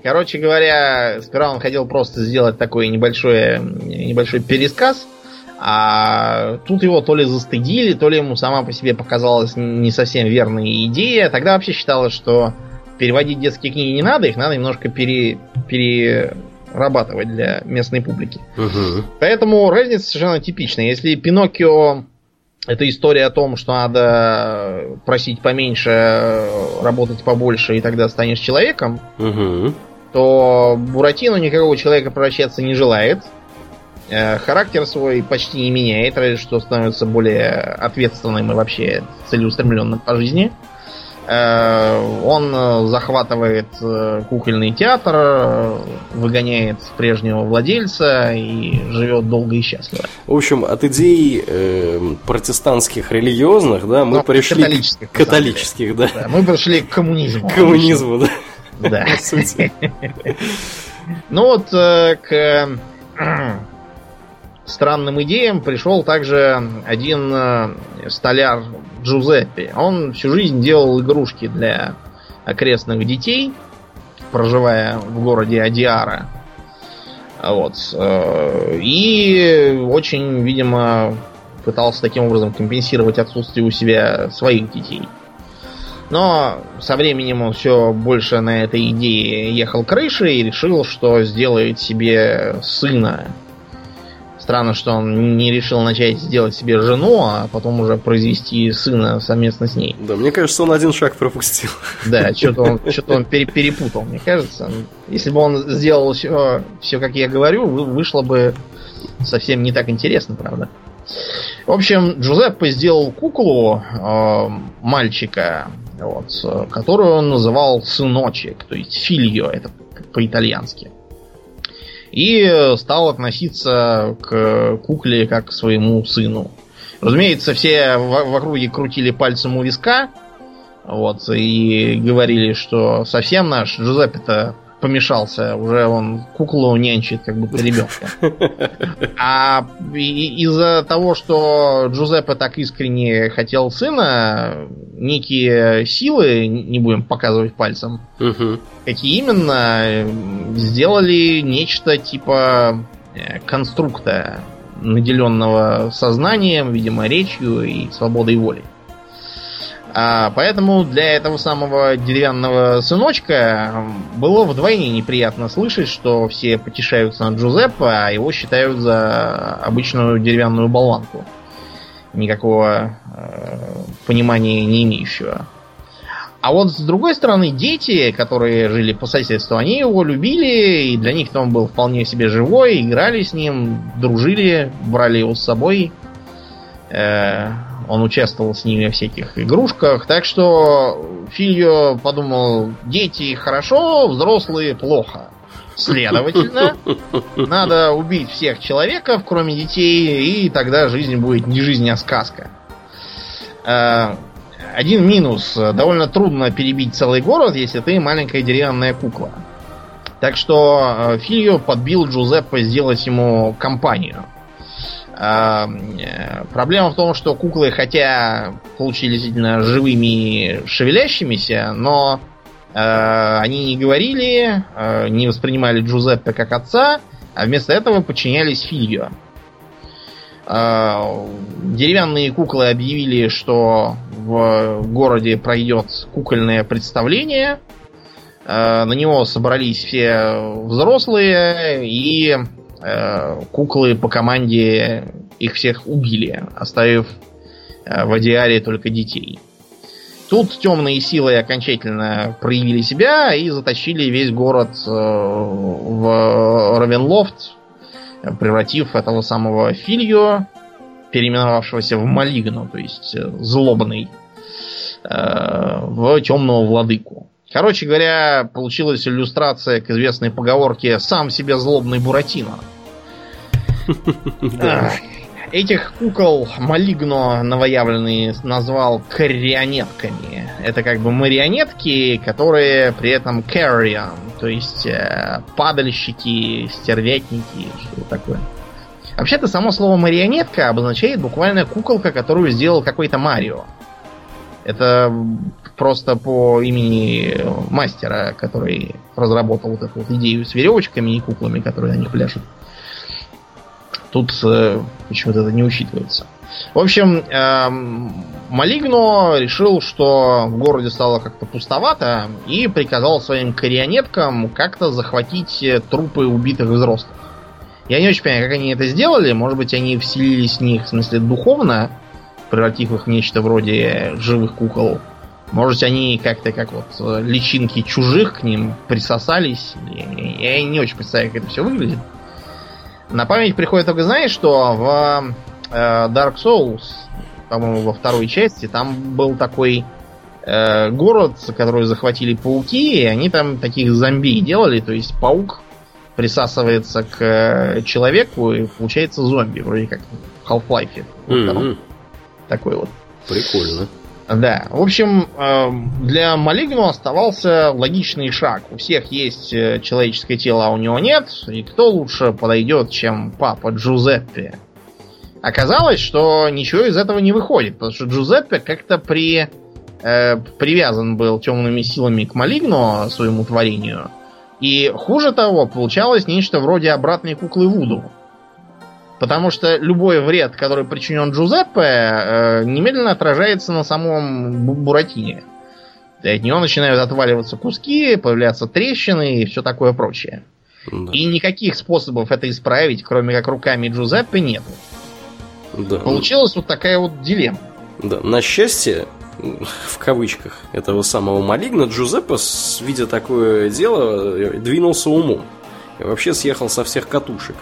Короче говоря, сперва он хотел просто сделать такой небольшой, небольшой пересказ, а тут его то ли застыдили, то ли ему сама по себе показалась не совсем верная идея. Тогда вообще считалось, что переводить детские книги не надо, их надо немножко пере, пере, разрабатывать для местной публики. Угу. Поэтому разница совершенно типичная. Если Пиноккио это история о том, что надо просить поменьше, работать побольше, и тогда станешь человеком, угу. то Буратино никакого человека превращаться не желает. Э, характер свой почти не меняет, разве что становится более ответственным и вообще целеустремленным по жизни. Он захватывает э, кукольный театр, выгоняет прежнего владельца и живет долго и счастливо. В общем, от идей э, протестантских религиозных, да, мы Но ну, пришли католических, к католических, да. да. Мы пришли к коммунизму. К коммунизму, да. Да. Ну вот к странным идеям пришел также один э, столяр Джузеппе. Он всю жизнь делал игрушки для окрестных детей, проживая в городе Адиара. Вот. Э, и очень, видимо, пытался таким образом компенсировать отсутствие у себя своих детей. Но со временем он все больше на этой идее ехал крышей и решил, что сделает себе сына Странно, что он не решил начать сделать себе жену, а потом уже произвести сына совместно с ней. Да, мне кажется, он один шаг пропустил. Да, что-то он, что он перепутал, мне кажется. Если бы он сделал все, все, как я говорю, вышло бы совсем не так интересно, правда. В общем, Джузеппе сделал куклу э, мальчика, вот, которую он называл сыночек, то есть фильо, это по-итальянски и стал относиться к кукле как к своему сыну. Разумеется, все в, в округе крутили пальцем у виска, вот, и говорили, что совсем наш Джузеппе-то помешался, уже он куклу нянчит, как будто ребенка. А из-за того, что Джузеппе так искренне хотел сына, некие силы, не будем показывать пальцем, угу. какие именно, сделали нечто типа э, конструкта, наделенного сознанием, видимо, речью и свободой воли. А, поэтому для этого самого деревянного сыночка было вдвойне неприятно слышать, что все потешаются над Джузеппе, а его считают за обычную деревянную болванку. Никакого э, понимания не имеющего. А вот с другой стороны, дети, которые жили по соседству, они его любили, и для них он был вполне себе живой, играли с ним, дружили, брали его с собой. Э, он участвовал с ними в всяких игрушках. Так что Фильо подумал, дети хорошо, взрослые плохо. Следовательно, надо убить всех человеков, кроме детей, и тогда жизнь будет не жизнь, а сказка. Э, один минус. Довольно трудно перебить целый город, если ты маленькая деревянная кукла. Так что э, Фильо подбил Джузеппе сделать ему компанию. Э, проблема в том, что куклы, хотя получились действительно живыми, шевелящимися, но э, они не говорили, э, не воспринимали Джузеппе как отца, а вместо этого подчинялись Фильо. Деревянные куклы объявили, что в городе пройдет кукольное представление. На него собрались все взрослые и куклы по команде их всех убили, оставив э, в Адиаре только детей. Тут темные силы окончательно проявили себя и затащили весь город э, в Равенлофт, превратив этого самого Фильо, переименовавшегося в Малигну, то есть злобный, в темного владыку. Короче говоря, получилась иллюстрация к известной поговорке «сам себе злобный Буратино». Этих кукол Малигно новоявленный назвал карионетками. Это как бы марионетки, которые при этом carrion, то есть э, падальщики, стервятники, что такое. Вообще-то само слово марионетка обозначает буквально куколка, которую сделал какой-то Марио. Это просто по имени мастера, который разработал вот эту вот идею с веревочками и куклами, которые на них пляшут. Тут э, почему-то это не учитывается. В общем, э, Малигно решил, что в городе стало как-то пустовато и приказал своим корионеткам как-то захватить э, трупы убитых взрослых. Я не очень понимаю, как они это сделали. Может быть, они вселились в них, в смысле, духовно, превратив их в нечто вроде живых кукол. Может, они как-то как вот э, личинки чужих к ним присосались. Я, я не очень представляю, как это все выглядит. На память приходит только, знаешь, что в э, Dark Souls, по-моему, во второй части, там был такой э, город, который захватили пауки, и они там таких зомби делали, то есть паук присасывается к э, человеку и получается зомби, вроде как в Half-Life. Mm-hmm. Такой вот. Прикольно. Да, в общем, э, для Малигну оставался логичный шаг. У всех есть э, человеческое тело, а у него нет. И кто лучше подойдет, чем папа Джузеппе? Оказалось, что ничего из этого не выходит, потому что Джузеппе как-то при, э, привязан был темными силами к Малигну, своему творению. И хуже того, получалось нечто вроде обратной куклы Вуду. Потому что любой вред, который причинен Джузеппе, э, немедленно отражается на самом Буратине. От него начинают отваливаться куски, появляются трещины и все такое прочее. Да. И никаких способов это исправить, кроме как руками Джузеппе, нет. Да. Получилась вот такая вот дилемма. Да, на счастье, в кавычках, этого самого Малигна, Джузеппе, видя такое дело, двинулся умом. И вообще съехал со всех катушек.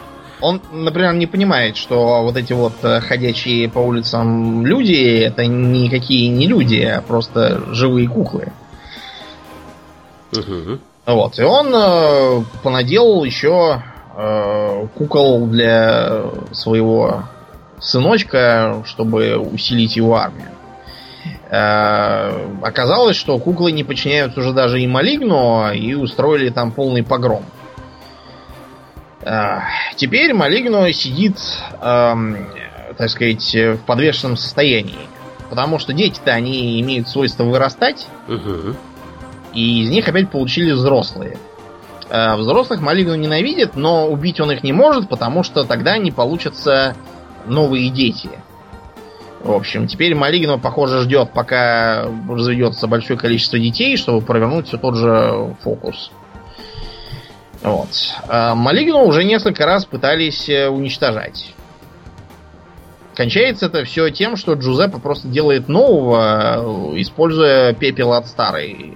Он, например, не понимает, что вот эти вот э, ходячие по улицам люди это никакие не люди, а просто живые куклы. Угу. Вот. И он э, понаделал еще э, кукол для своего сыночка, чтобы усилить его армию. Э, оказалось, что куклы не подчиняются уже даже и Малигну, и устроили там полный погром. Э, теперь Малигну сидит, эм, так сказать, в подвешенном состоянии. Потому что дети-то они имеют свойство вырастать, угу. и из них опять получили взрослые. Э, взрослых Малигну ненавидит, но убить он их не может, потому что тогда они получатся новые дети. В общем, теперь Малигну, похоже, ждет, пока разведется большое количество детей, чтобы провернуть все тот же фокус. Вот. А Малигну уже несколько раз пытались э, уничтожать. Кончается это все тем, что Джузеппе просто делает нового, э, используя пепел от старой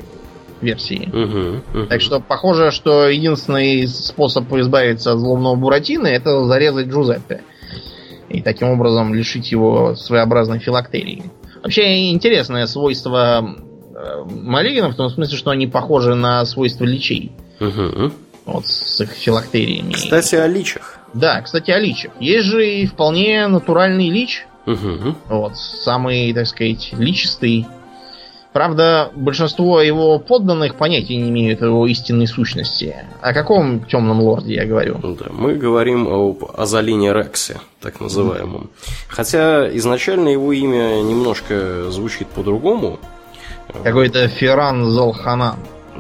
версии. Угу, угу. Так что похоже, что единственный способ избавиться от злобного Буратино это зарезать Джузеппе. И таким образом лишить его своеобразной филактерии. Вообще интересное свойство э, Малигина в том смысле, что они похожи на свойства личей. Угу. Вот с их филактериями. Кстати, о личах. Да, кстати, о личах. Есть же и вполне натуральный лич. Угу. Вот, самый, так сказать, личистый. Правда, большинство его подданных понятия не имеют его истинной сущности. О каком темном лорде я говорю? Да, мы говорим об Азалине Рексе, так называемом. Хотя изначально его имя немножко звучит по-другому. Какой-то Ферран Золханан.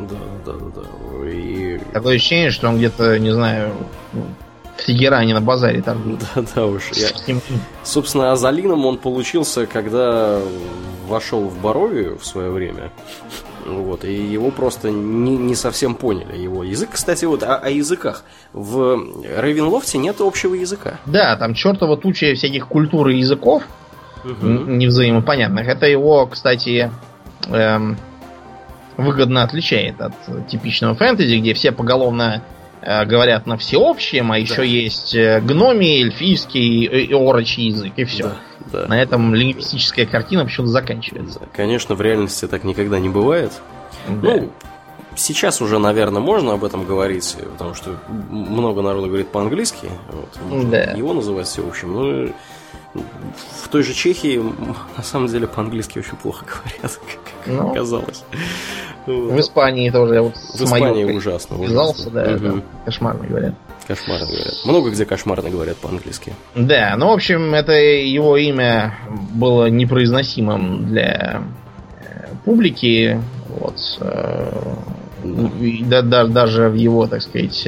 Да, да, да, да. И... Такое ощущение, что он где-то, не знаю, в Тегеране на базаре торгует. Да, да уж. Я... Собственно, Азалином он получился, когда вошел в Боровию в свое время. Вот, и его просто не, не совсем поняли. Его язык, кстати, вот о, о языках. В Рейвенлофте нет общего языка. Да, там чертова туча всяких культур и языков угу. невзаимопонятных. Это его, кстати, эм, выгодно отличает от типичного фэнтези, где все поголовно э, говорят на всеобщем, а да. еще есть э, гноми, эльфийский и орочий язык, и все. Да, да. На этом лингвистическая картина почему-то заканчивается. Конечно, в реальности так никогда не бывает. Да. Ну, сейчас уже, наверное, можно об этом говорить, потому что много народу говорит по-английски. Вот, да. Его называть всеобщим. Ну, в той же Чехии, на самом деле, по-английски очень плохо говорят, как ну, оказалось. В Испании тоже. Я вот в Испании ужасно. Связался, да, угу. кошмарно говорят. Кошмарно говорят. Много где кошмарно говорят по-английски. Да, ну, в общем, это его имя было непроизносимым для э, публики. Вот. Э, да. Да, даже в его, так сказать,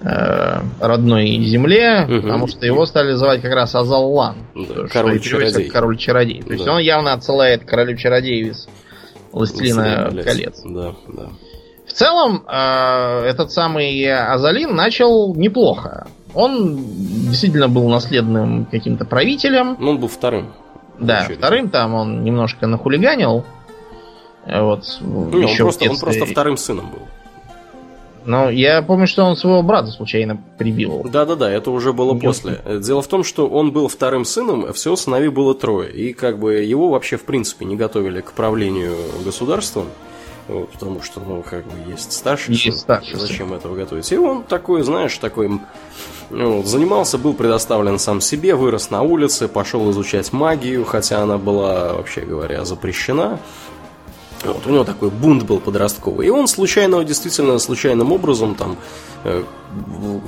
э, родной земле, угу. потому что его стали называть как раз Азаллан. Да, король-чародей. Король-чародей. То да. есть он явно отсылает королю-чародею из Властелина колец. Да, да. В целом, э, этот самый Азалин начал неплохо. Он действительно был наследным каким-то правителем. Ну, он был вторым. Да, очередь. вторым там он немножко нахулиганил. Вот, Не, еще он, просто, он просто вторым сыном был. Но я помню, что он своего брата случайно прибил. Да-да-да, это уже было Не после. Дело в том, что он был вторым сыном, а всего сыновей было трое. И как бы его вообще в принципе не готовили к правлению государством. Вот, потому что, ну, как бы есть старший есть сын, старший зачем сын. этого готовить? И он такой, знаешь, такой ну, занимался, был предоставлен сам себе, вырос на улице, пошел изучать магию, хотя она была, вообще говоря, запрещена. Вот, у него такой бунт был подростковый. И он случайно, действительно случайным образом, там, э,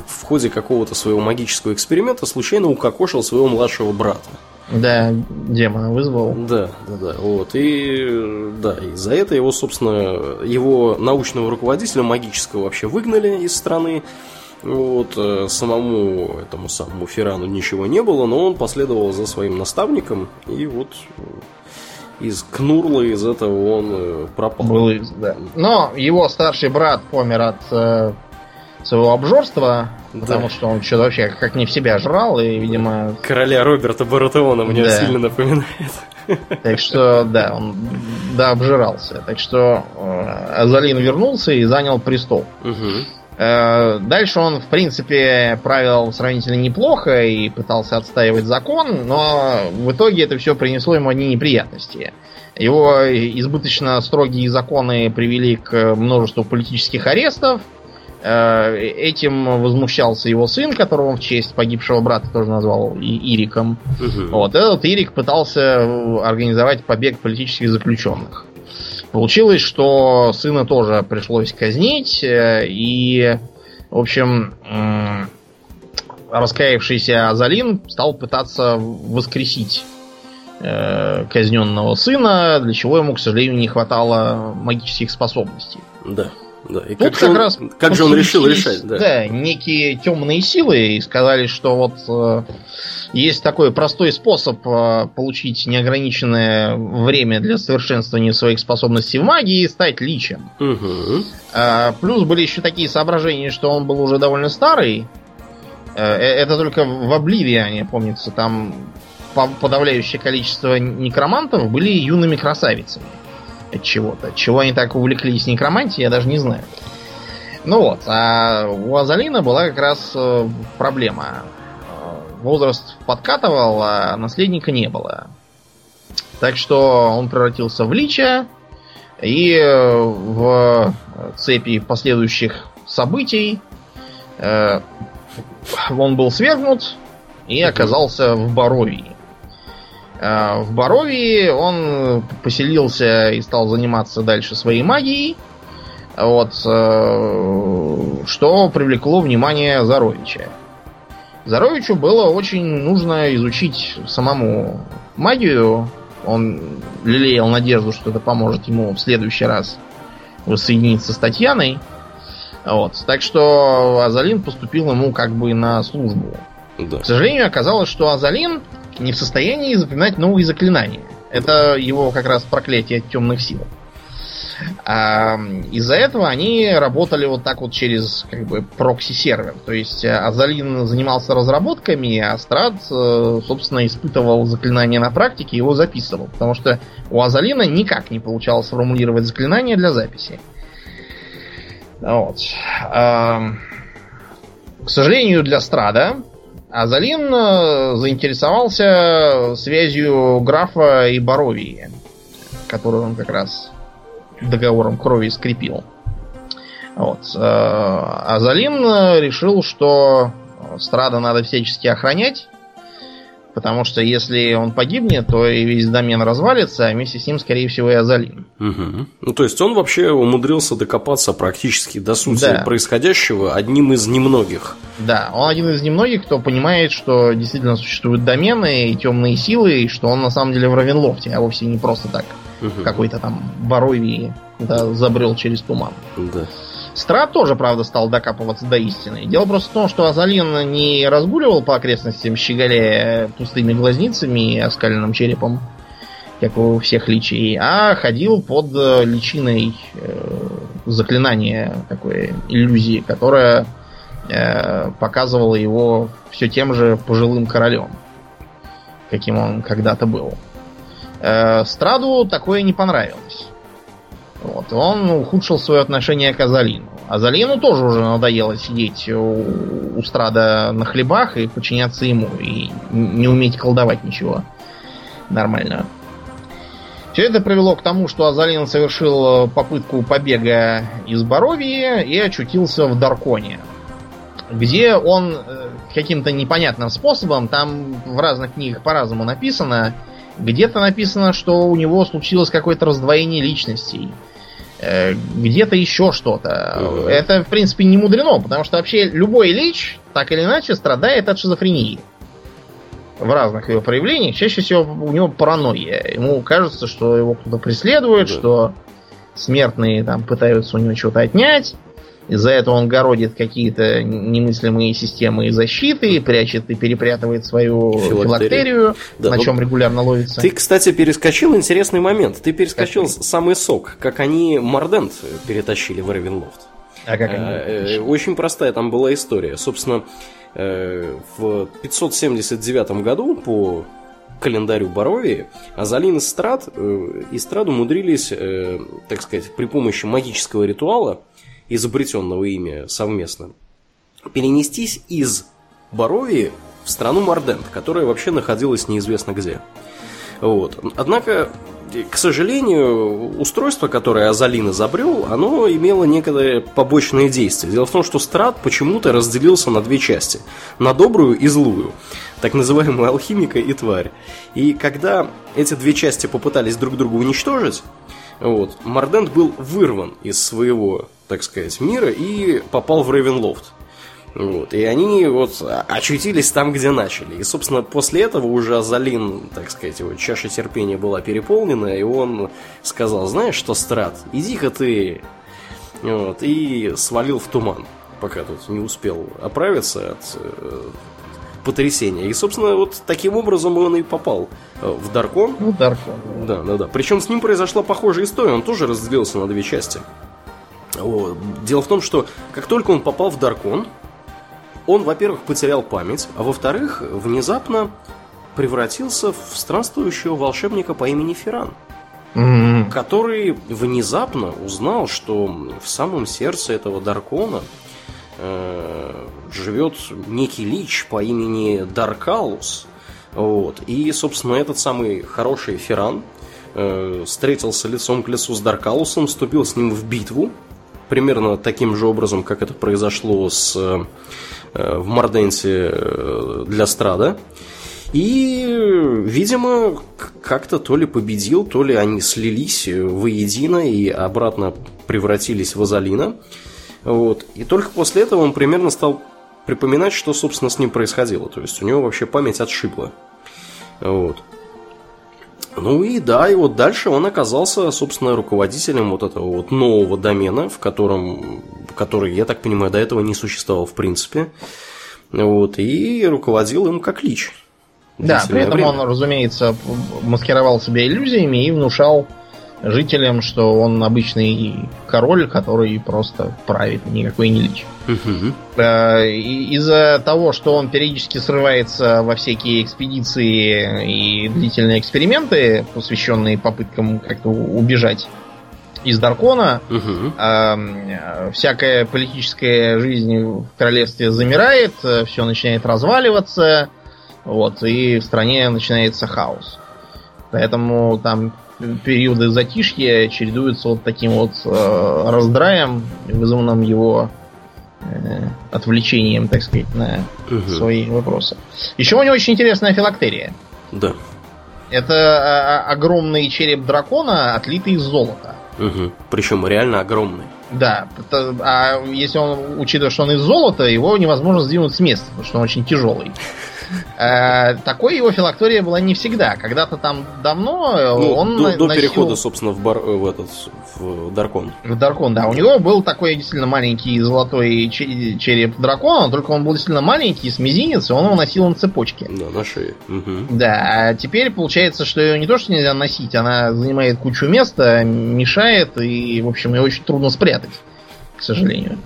в ходе какого-то своего магического эксперимента случайно укокошил своего младшего брата. Да, демона вызвал. Да, да, да. Вот. И да, и за это его, собственно, его научного руководителя магического вообще выгнали из страны. Вот, э, самому этому самому Ферану ничего не было, но он последовал за своим наставником, и вот из Кнурла из этого он э, пропал. Был из, да. Но его старший брат помер от э, своего обжорства, да. потому что он что-то вообще как не в себя жрал, и, видимо... Короля Роберта Баратеона мне да. сильно напоминает. Так что, да, он да, обжирался. Так что э, Азалин вернулся и занял престол. Угу. Э, дальше он, в принципе, правил сравнительно неплохо и пытался отстаивать закон, но в итоге это все принесло ему одни неприятности. Его избыточно строгие законы привели к множеству политических арестов, Э, этим возмущался его сын, которого он в честь погибшего брата тоже назвал Ириком. Угу. Вот этот Ирик пытался организовать побег политических заключенных. Получилось, что сына тоже пришлось казнить, э, и, в общем, раскаявшийся Азалин стал пытаться воскресить э, казненного сына, для чего ему, к сожалению, не хватало магических способностей. Да. Да, и Тут как, как же раз как же он решил решать? Да. да, некие темные силы и сказали, что вот э, есть такой простой способ э, получить неограниченное время для совершенствования своих способностей в магии и стать личем. Угу. Э, плюс были еще такие соображения, что он был уже довольно старый. Э, э это только в Обливиане, помнится, там подавляющее количество некромантов были юными красавицами от чего-то. Чего они так увлеклись некромантией, я даже не знаю. Ну вот, а у Азалина была как раз э, проблема. Возраст подкатывал, а наследника не было. Так что он превратился в лича, и э, в цепи последующих событий э, он был свергнут и оказался в Боровии. А, в Боровии он поселился и стал заниматься дальше своей магией. Вот, э, что привлекло внимание Заровича. Заровичу было очень нужно изучить самому магию. Он лелеял надежду, что это поможет ему в следующий раз воссоединиться с Татьяной. Вот. Так что Азалин поступил ему как бы на службу. Да. К сожалению, оказалось, что Азалин не в состоянии запоминать новые заклинания. Это его как раз проклятие темных сил. А, из-за этого они работали вот так вот через как бы прокси-сервер. То есть э, Азалин занимался разработками, а Страт, э, собственно, испытывал заклинания на практике и его записывал. Потому что у Азалина никак не получалось формулировать заклинания для записи. Вот. А, к сожалению, для Страда а Залин э, заинтересовался связью графа и Боровии, которую он как раз договором крови скрепил. Вот. Э, а Залин решил, что Страда надо всячески охранять, Потому что если он погибнет, то и весь домен развалится, а вместе с ним, скорее всего, и Азалин. Угу. Ну, то есть он вообще умудрился докопаться практически до сути да. происходящего одним из немногих. Да, он один из немногих, кто понимает, что действительно существуют домены и темные силы, и что он на самом деле в Равенлофте, а вовсе не просто так. Угу. Какой-то там Боровии да, забрел через туман. Да. Страт тоже, правда, стал докапываться до истины. Дело просто в том, что Азалин не разгуливал по окрестностям, щеголяя пустыми глазницами и оскаленным черепом, как у всех личей, а ходил под э, личиной э, заклинания такой иллюзии, которая э, показывала его все тем же пожилым королем, каким он когда-то был. Э, Страду такое не понравилось. Вот. Он ухудшил свое отношение к Азалину. А Залину тоже уже надоело сидеть у, у Страда на хлебах и подчиняться ему, и не уметь колдовать ничего нормального. Все это привело к тому, что Азалин совершил попытку побега из Боровии и очутился в Дарконе, где он э, каким-то непонятным способом, там в разных книгах по-разному написано, где-то написано, что у него случилось какое-то раздвоение личностей. Э, где-то еще что-то. Uh-huh. Это, в принципе, не мудрено, потому что вообще любой лич, так или иначе, страдает от шизофрении. В разных ее проявлениях. Чаще всего у него паранойя. Ему кажется, что его кто-то преследует, uh-huh. что смертные там пытаются у него что-то отнять. Из-за этого он городит какие-то немыслимые системы защиты, прячет и перепрятывает свою филактерию, филактерию да, на ну, чем регулярно ловится. Ты, кстати, перескочил интересный момент. Ты перескочил Скажи. самый сок, как они Мордент перетащили в Ревенлофт. А как они? Э, э, очень простая там была история. Собственно, э, в 579 году по календарю Боровии, Азалин и Страд, и Страд умудрились, так сказать, при помощи магического ритуала изобретенного ими совместно, перенестись из Боровии в страну Мордент, которая вообще находилась неизвестно где. Вот. Однако, к сожалению, устройство, которое Азалин изобрел, оно имело некоторые побочные действия. Дело в том, что страт почему-то разделился на две части. На добрую и злую. Так называемую алхимика и тварь. И когда эти две части попытались друг друга уничтожить, вот, Мордент был вырван из своего так сказать, мира и попал в Рейвенлофт. Вот. И они вот очутились там, где начали. И, собственно, после этого уже Азалин, так сказать, его чаша терпения была переполнена, и он сказал, знаешь что, Страт, иди-ка ты... Вот, и свалил в туман, пока тут не успел оправиться от потрясения. И, собственно, вот таким образом он и попал э, в Даркон. Ну, Даркон. Да, да, да. Причем с ним произошла похожая история, он тоже разделился на две части. Дело в том, что как только он попал в Даркон, он, во-первых, потерял память, а во-вторых, внезапно превратился в странствующего волшебника по имени Ферран, mm-hmm. который внезапно узнал, что в самом сердце этого Даркона живет некий лич по имени Даркалус. Вот. И, собственно, этот самый хороший Ферран э, встретился лицом к лицу с Даркалусом, вступил с ним в битву, примерно таким же образом, как это произошло с, э, в Морденсе э, для Страда. И, видимо, как-то то ли победил, то ли они слились воедино и обратно превратились в Азалина. Вот. И только после этого он примерно стал припоминать, что, собственно, с ним происходило. То есть у него вообще память отшибла. Вот. Ну и да, и вот дальше он оказался, собственно, руководителем вот этого вот нового домена, в котором, который, я так понимаю, до этого не существовал в принципе. Вот, и руководил им как лич. Да, при этом время. он, разумеется, маскировал себя иллюзиями и внушал жителям, что он обычный король, который просто правит, никакой не лич. Угу. Из-за того, что он периодически срывается во всякие экспедиции и длительные эксперименты, посвященные попыткам как-то убежать из Даркона, угу. всякая политическая жизнь в королевстве замирает, все начинает разваливаться, вот, и в стране начинается хаос. Поэтому там периоды затишья чередуются вот таким вот э, раздраем, вызванным его э, отвлечением, так сказать, на угу. свои вопросы. Еще у него очень интересная филактерия. Да. Это а, а, огромный череп дракона, отлитый из золота. Угу. Причем реально огромный. Да, а если он, учитывая, что он из золота, его невозможно сдвинуть с места, потому что он очень тяжелый. Э, такой его филактория была не всегда. Когда-то там давно ну, он до, до носил... перехода, собственно, в, бар, в этот в Даркон. В Даркон, да. У него был такой действительно маленький золотой череп дракона, только он был действительно маленький, с мизинец, и он его носил на цепочке. Да, на шее. Угу. Да, а теперь получается, что ее не то, что нельзя носить, она занимает кучу места, мешает, и, в общем, ее очень трудно спрятать, к сожалению.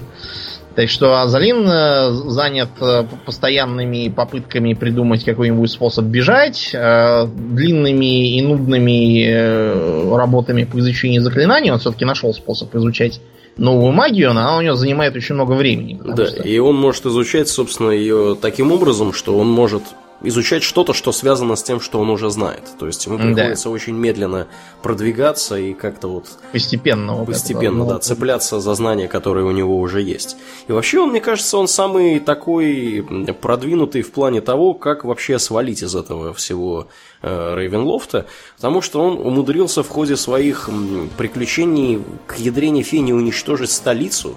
Так что Азалин э, занят э, постоянными попытками придумать какой-нибудь способ бежать, э, длинными и нудными работами по изучению заклинаний. Он все-таки нашел способ изучать новую магию, но она у него занимает очень много времени. Да, что... и он может изучать, собственно, ее таким образом, что он может изучать что-то, что связано с тем, что он уже знает. То есть ему приходится да. очень медленно продвигаться и как-то вот... Постепенно. Вот постепенно, это, да, цепляться за знания, которые у него уже есть. И вообще, он, мне кажется, он самый такой продвинутый в плане того, как вообще свалить из этого всего э, Рейвенлофта, потому что он умудрился в ходе своих приключений к ядрене фени уничтожить столицу,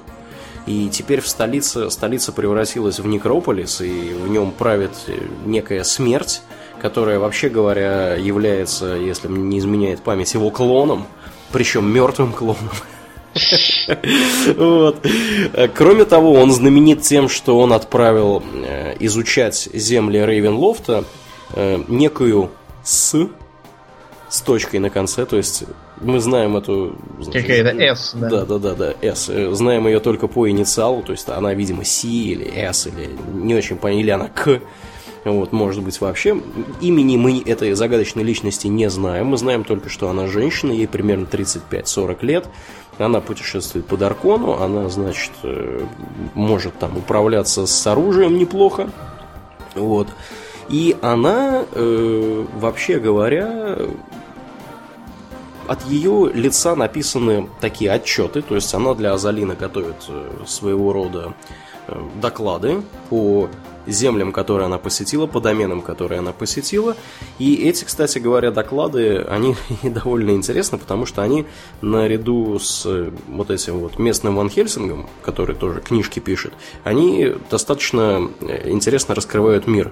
и теперь в столице, столица превратилась в некрополис, и в нем правит некая смерть, которая, вообще говоря, является, если не изменяет память, его клоном, причем мертвым клоном. Вот. Кроме того, он знаменит тем, что он отправил э, изучать земли Рейвенлофта э, некую С с точкой на конце, то есть мы знаем эту... Какая-то S, да? Да, да, да, да, S. Знаем ее только по инициалу, то есть она, видимо, C или S, или не очень понятно, или она К. Вот, может быть, вообще. Имени мы этой загадочной личности не знаем. Мы знаем только, что она женщина, ей примерно 35-40 лет. Она путешествует по Даркону, она, значит, э, может там управляться с оружием неплохо. Вот. И она, э, вообще говоря, от ее лица написаны такие отчеты, то есть она для Азалина готовит э, своего рода э, доклады по землям, которые она посетила, по доменам, которые она посетила. И эти, кстати говоря, доклады, они довольно интересны, потому что они наряду с э, вот этим вот местным Ван Хельсингом, который тоже книжки пишет, они достаточно интересно раскрывают мир.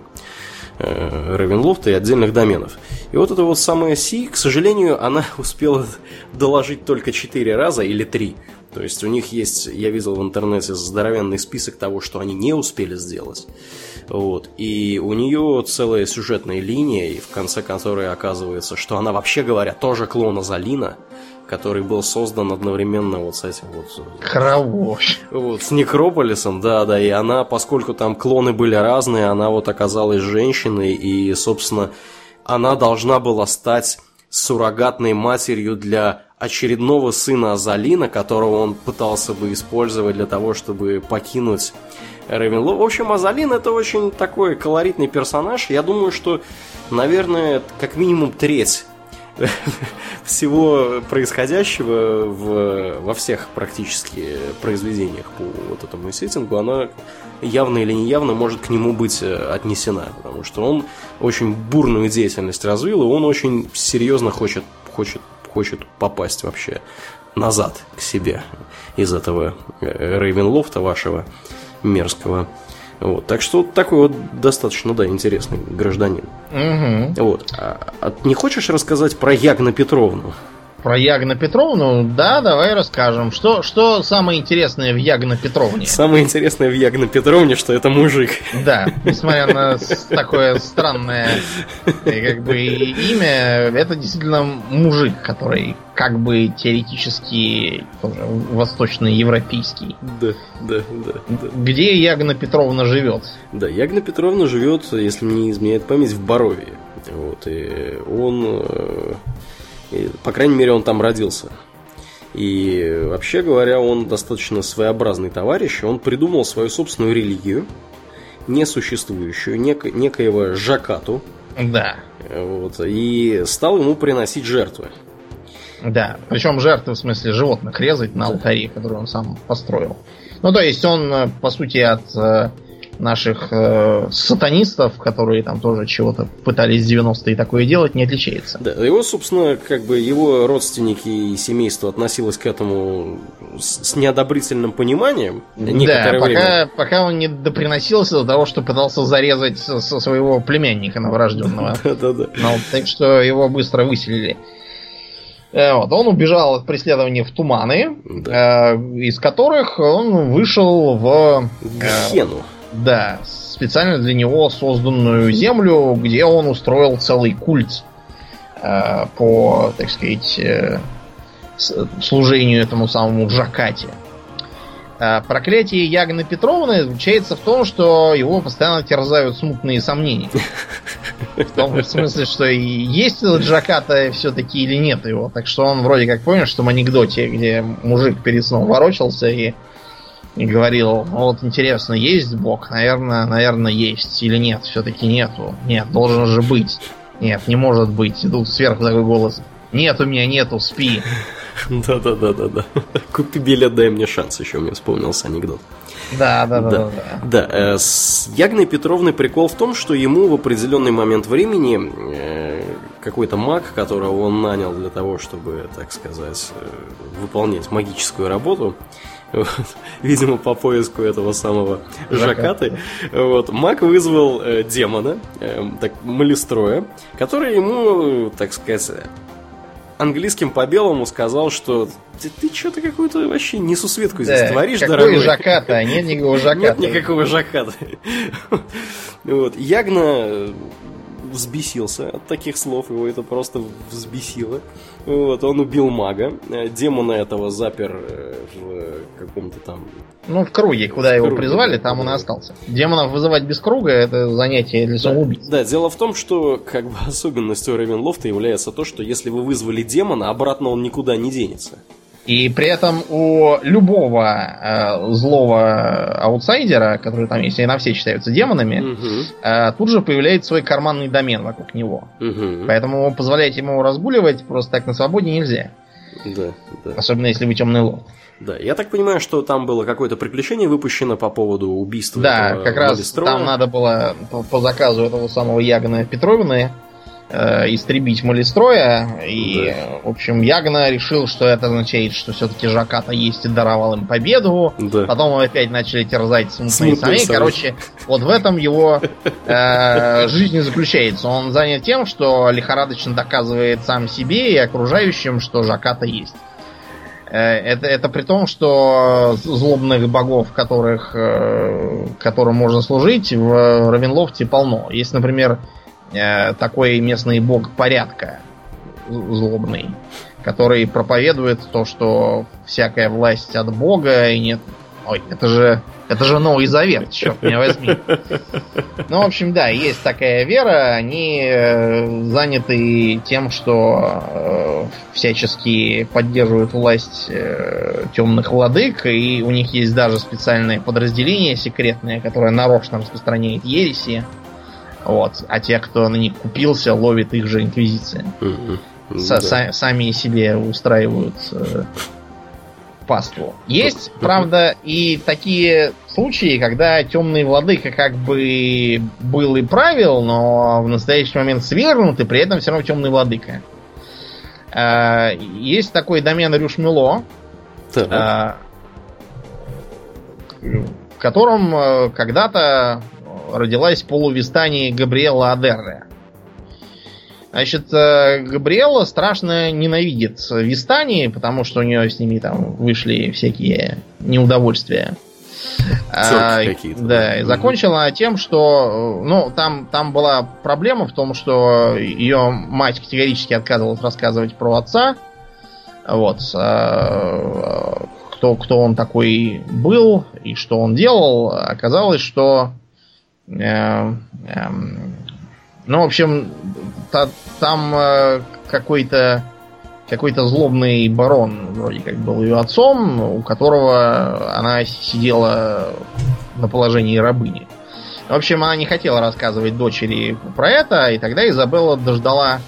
Э, Ревенлофта и отдельных доменов. И вот эта вот самая Си, к сожалению, она успела доложить только 4 раза или 3. То есть у них есть, я видел в интернете здоровенный список того, что они не успели сделать. Вот. И у нее целая сюжетная линия, и в конце которой оказывается, что она вообще говоря тоже клон Азалина который был создан одновременно вот с этим вот... Вот, с Некрополисом, да, да, и она, поскольку там клоны были разные, она вот оказалась женщиной, и, собственно, она должна была стать суррогатной матерью для очередного сына Азалина, которого он пытался бы использовать для того, чтобы покинуть Ревенло. В общем, Азалин это очень такой колоритный персонаж. Я думаю, что, наверное, как минимум треть всего происходящего в, во всех практически произведениях по вот этому сеттингу, она явно или неявно может к нему быть э, отнесена, потому что он очень бурную деятельность развил, и он очень серьезно хочет, хочет, хочет попасть вообще назад к себе из этого э, Рейвенлофта вашего мерзкого. Вот, так что такой вот достаточно, да, интересный гражданин. Угу. Вот. А, а не хочешь рассказать про Ягна Петровну? Про Ягна Петровну? Да, давай расскажем. Что, что самое интересное в Ягна Петровне? Самое интересное в Ягна Петровне, что это мужик. Да, несмотря на такое странное как бы имя, это действительно мужик, который как бы теоретически тоже восточноевропейский. Да, да, да, да. Где Ягна Петровна живет? Да, Ягна Петровна живет, если мне не изменяет память, в Боровии. Вот, и он э, и, по крайней мере, он там родился. И вообще говоря, он достаточно своеобразный товарищ. Он придумал свою собственную религию, несуществующую, нек- некоего Жакату. Да. Вот, и стал ему приносить жертвы. Да, причем жертвы в смысле животных резать на алтаре, который он сам построил. Ну, то есть он, э, по сути, от э, наших э, сатанистов, которые там тоже чего-то пытались в 90-е такое делать, не отличается. Да, его, собственно, как бы его родственники и семейство относилось к этому с, с неодобрительным пониманием. Да, пока, время. пока он не доприносился до того, что пытался зарезать со, со своего племянника новорожденного. Да-да-да. Ну, так что его быстро выселили. Э, вот, он убежал от преследования в туманы, да. э, из которых он вышел в... Э, Гехену. Да, специально для него созданную землю, где он устроил целый культ э, по, так сказать, э, служению этому самому Джакате. А проклятие Ягны Петровны заключается в том, что его постоянно терзают смутные сомнения. В том смысле, что есть этот Джаката все-таки или нет его. Так что он вроде как помнишь, что в анекдоте, где мужик перед сном ворочался и, и говорил, вот интересно, есть Бог? Наверное, наверное, есть. Или нет, все-таки нету. Нет, должен же быть. Нет, не может быть. И тут сверху такой голос. Нет у меня нету, спи. Да-да-да-да-да. Купи билет, дай мне шанс, еще мне вспомнился анекдот. Да, да, да, да. Да, э, с Ягной Петровной прикол в том, что ему в определенный момент времени э, какой-то маг, которого он нанял для того, чтобы, так сказать, э, выполнять магическую работу, видимо, по поиску этого самого Жакаты. Вот, Маг вызвал э, демона, э, так, Малистроя, который ему, так сказать, английским по белому сказал, что ты, ты что-то какую-то вообще несусветку здесь да, творишь, какой дорогой. жаката? А нет никакого жаката. Нет никакого жаката. Вот. Ягна взбесился от таких слов, его это просто взбесило. Вот, он убил мага, э, демона этого запер э, в каком-то там... Ну, в круге, куда в его круге, призвали, там он и остался. Демонов вызывать без круга, это занятие для самоубийц. Да, да, дело в том, что как бы особенностью Рейвенлофта является то, что если вы вызвали демона, обратно он никуда не денется. И при этом у любого э, злого аутсайдера, который там, если на все считаются демонами, угу. э, тут же появляется свой карманный домен вокруг него. Угу. Поэтому позволять ему разгуливать просто так на свободе нельзя. Да, да. Особенно если вы темный лорд. Да, я так понимаю, что там было какое-то приключение выпущено по поводу убийства. Да, как раз там надо было по, по заказу этого самого Ягана Петровны э, истребить Малистроя. И, да. в общем, Ягна решил, что это означает, что все-таки Жаката есть и даровал им победу. Да. Потом опять начали терзать смутные самей. Короче, вот в этом его э, жизнь заключается. Он занят тем, что лихорадочно доказывает сам себе и окружающим, что Жаката есть. Э, это, это при том, что злобных богов, которых, э, которым можно служить, в Равенлофте полно. Есть, например, Э, такой местный бог порядка злобный, который проповедует то, что всякая власть от бога и нет... Ой, это же это же Новый Завет, черт меня возьми. Ну, в общем, да, есть такая вера. Они э, заняты тем, что э, всячески поддерживают власть э, темных владык, и у них есть даже специальное подразделение секретное, которое нарочно распространяет ереси. Вот. А те, кто на них купился, ловит их же инквизиция. Угу. С- да. Сами себе устраивают э, паству. Есть, правда, и такие случаи, когда темный владыка как бы был и правил, но в настоящий момент свергнут, и при этом все равно темный владыка. Э, есть такой домен Рюшмило, э, в котором э, когда-то родилась полувистани Габриэла Адерре. Значит, э, Габриэла страшно ненавидит Вистани, потому что у нее с ними там вышли всякие неудовольствия. А, да, и закончила она тем, что ну, там, там была проблема в том, что ее мать категорически отказывалась рассказывать про отца. Вот. А, кто, кто он такой был и что он делал. Оказалось, что Э, ну, в общем, та, там э, какой-то какой-то злобный барон вроде как был ее отцом, у которого она сидела на положении рабыни. В общем, она не хотела рассказывать дочери про это, и тогда Изабелла дождала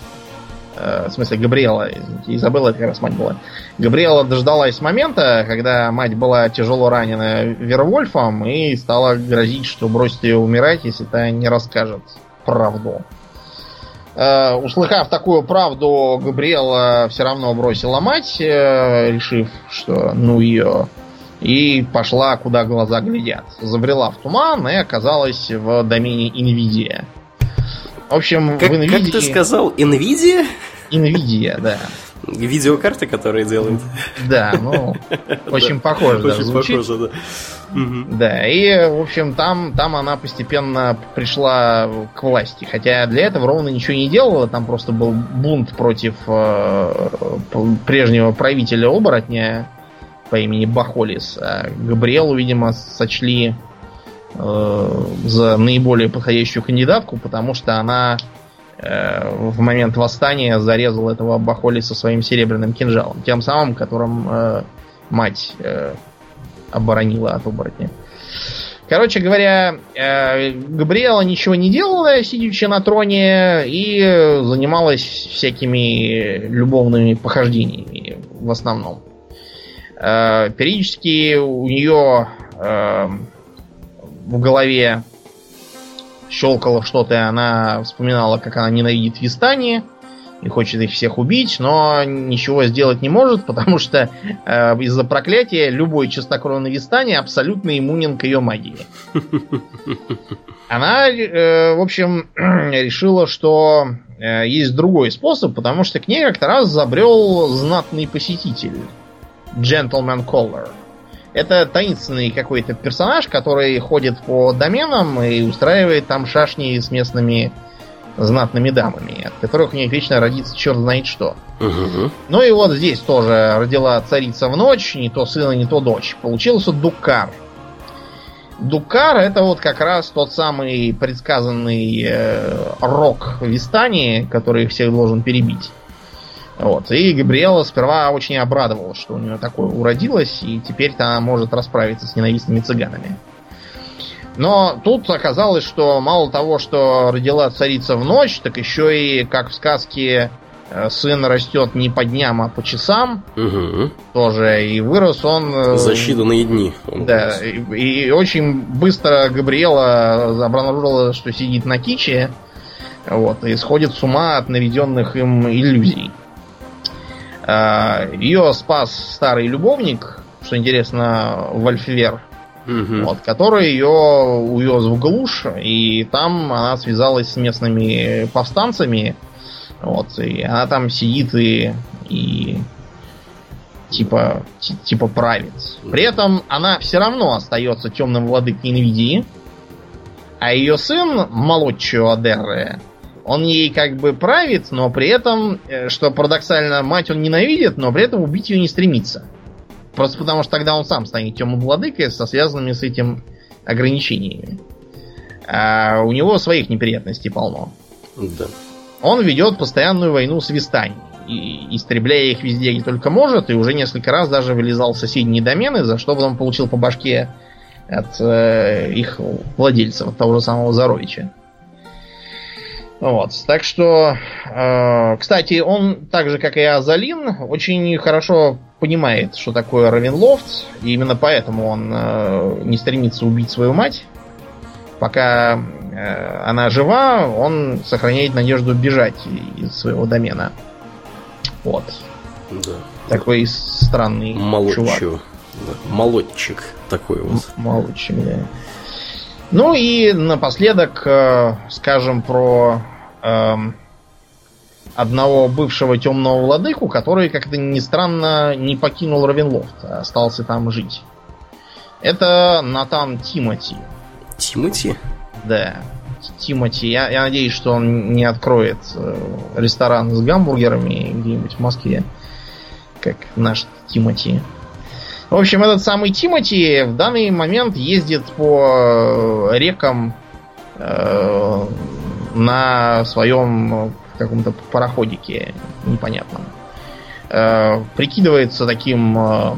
в смысле Габриэла, Изабелла как раз мать была. Габриэла дождалась момента, когда мать была тяжело ранена Вервольфом и стала грозить, что бросит ее умирать, если та не расскажет правду. Uh, услыхав такую правду, Габриэла все равно бросила мать, uh, решив, что ну ее, и пошла, куда глаза глядят. Забрела в туман и оказалась в домене Инвидия. В общем, как, в NVIDIA... Как ты сказал, Nvidia? Nvidia, да. Видеокарты, которые делают. Да, ну, очень похоже даже звучит. Похоже, да. Да, и, в общем, там, там она постепенно пришла к власти. Хотя для этого ровно ничего не делала. Там просто был бунт против э, прежнего правителя оборотня по имени Бахолис. А Габриэлу, видимо, сочли э, за наиболее подходящую кандидатку, потому что она э, в момент восстания зарезала этого Бахолиса своим серебряным кинжалом. Тем самым, которым э, мать э, оборонила от оборотня. Короче говоря, э, Габриэла ничего не делала, сидячи на троне, и занималась всякими любовными похождениями в основном. Э, периодически у нее э, в голове щелкало что-то, и она вспоминала, как она ненавидит Вистани и хочет их всех убить, но ничего сделать не может, потому что э, из-за проклятия любой чистокровный Вистани абсолютно иммунен к ее магии. Она, э, в общем, решила, что э, есть другой способ, потому что к ней как-то раз забрел знатный посетитель. Gentleman Caller. Это таинственный какой-то персонаж, который ходит по доменам и устраивает там шашни с местными знатными дамами, от которых у них вечно родится черт знает что. Угу. Ну и вот здесь тоже родила царица в ночь, не то сына, не то дочь. Получился Дукар. Дукар это вот как раз тот самый предсказанный э, рок Вистани, который всех должен перебить. Вот. И Габриэла сперва очень обрадовалась, что у нее такое уродилось, и теперь-то она может расправиться с ненавистными цыганами. Но тут оказалось, что мало того, что родила царица в ночь, так еще и, как в сказке, э, сын растет не по дням, а по часам. Угу. Тоже. И вырос он... Э, За считанные дни. Да. И, и очень быстро Габриэла обнаружила, что сидит на киче. Вот, и сходит с ума от наведенных им иллюзий. А, Ее спас старый любовник, что интересно, Вольфвер угу. вот, который ее увез в глушь, и там она связалась с местными повстанцами, вот, и она там сидит и, и типа, типа правит. При этом она все равно остается темным владыкой Инвидии, а ее сын, Молодчио Адерре, он ей как бы правит, но при этом, э, что парадоксально, мать он ненавидит, но при этом убить ее не стремится. Просто потому что тогда он сам станет темным владыкой со связанными с этим ограничениями. А у него своих неприятностей полно. Да. Он ведет постоянную войну с Вистань, и, истребляя их везде, где только может, и уже несколько раз даже вылезал в соседние домены, за что потом получил по башке от э, их владельцев, от того же самого Заровича. Вот. Так что, э, кстати, он, так же как и Азалин, очень хорошо понимает, что такое Равенлофт, и именно поэтому он э, не стремится убить свою мать. Пока э, она жива, он сохраняет надежду бежать из своего домена. Вот. Да. Такой странный Молодчу. чувак. Молодчик такой вот. Молодчик, да. Ну и напоследок э, скажем про э, одного бывшего темного владыку, который, как то ни странно, не покинул Равенлофт, а остался там жить. Это Натан Тимати. Тимати? Да. Тимати. Я, я надеюсь, что он не откроет э, ресторан с гамбургерами где-нибудь в Москве, как наш Тимати. В общем, этот самый Тимати в данный момент ездит по э, рекам э, на своем каком-то пароходике непонятном. Э, прикидывается таким э,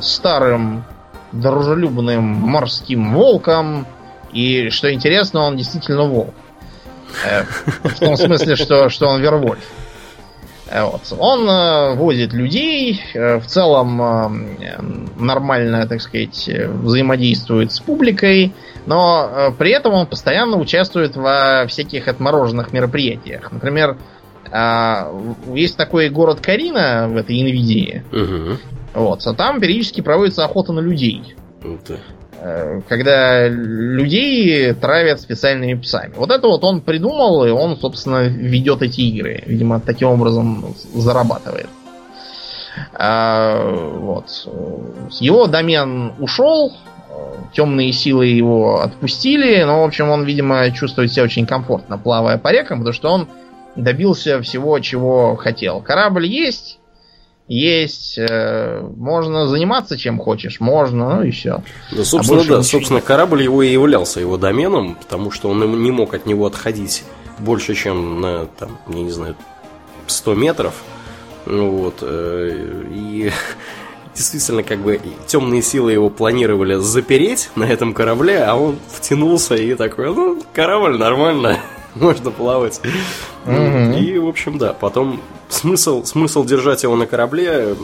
старым, дружелюбным морским волком. И что интересно, он действительно волк. Э, в том смысле, что, что он вервольф. Э, вот. Он э, возит людей, э, в целом нормально, так сказать, взаимодействует с публикой, но при этом он постоянно участвует во всяких отмороженных мероприятиях. Например, есть такой город Карина в этой Инвидии. Угу. Вот, а там периодически проводится охота на людей. Это когда людей травят специальными псами. Вот это вот он придумал, и он, собственно, ведет эти игры. Видимо, таким образом зарабатывает. А, вот. Его домен ушел, темные силы его отпустили, но, в общем, он, видимо, чувствует себя очень комфортно, плавая по рекам, потому что он добился всего, чего хотел. Корабль есть, есть, э, можно заниматься чем хочешь, можно, ну и все. Да, собственно, а да, собственно, корабль его и являлся его доменом, потому что он не мог от него отходить больше, чем на, там, я не знаю, 100 метров. Ну вот, э, и действительно, как бы темные силы его планировали запереть на этом корабле, а он втянулся и такой, ну, корабль нормально, можно плавать. Mm-hmm. И, в общем, да, потом смысл, смысл держать его на корабле,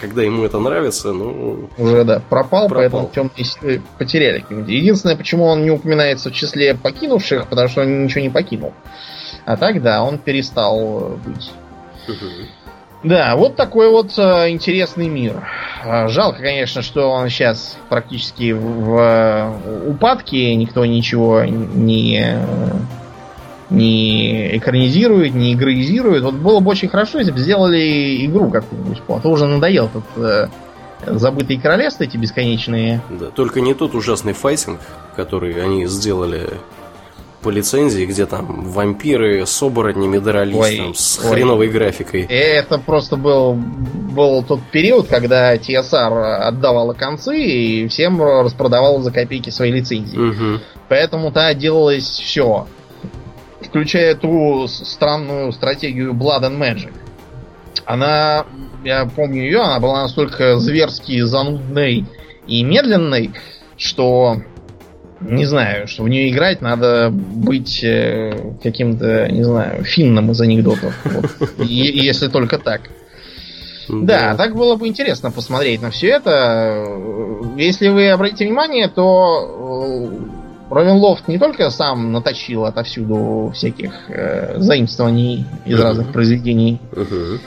когда ему это нравится, ну... Уже, да, пропал, пропал. поэтому темные силы потеряли. Единственное, почему он не упоминается в числе покинувших, потому что он ничего не покинул. А так, да, он перестал быть. Да, вот такой вот э, интересный мир. А, жалко, конечно, что он сейчас практически в, в э, упадке, никто ничего не не экранизирует, не игроизирует. Вот было бы очень хорошо, если бы сделали игру какую-нибудь. А то уже надоел этот э, забытые королевства эти бесконечные. Да, только не тот ужасный файтинг, который они сделали по лицензии, где там вампиры с оборотнями дрались ой, там, с ой. хреновой графикой. Это просто был, был тот период, когда TSR отдавала концы и всем распродавала за копейки свои лицензии. Угу. Поэтому-то делалось все включая ту странную стратегию Blood and Magic. Она, я помню ее, она была настолько зверски занудной и медленной, что не знаю, что в нее играть надо быть э, каким-то, не знаю, финном из анекдотов. Вот, если только так. Да, так было бы интересно посмотреть на все это. Если вы обратите внимание, то э, Ровенлофт не только сам наточил отовсюду всяких э, заимствований из uh-huh. разных произведений, uh-huh.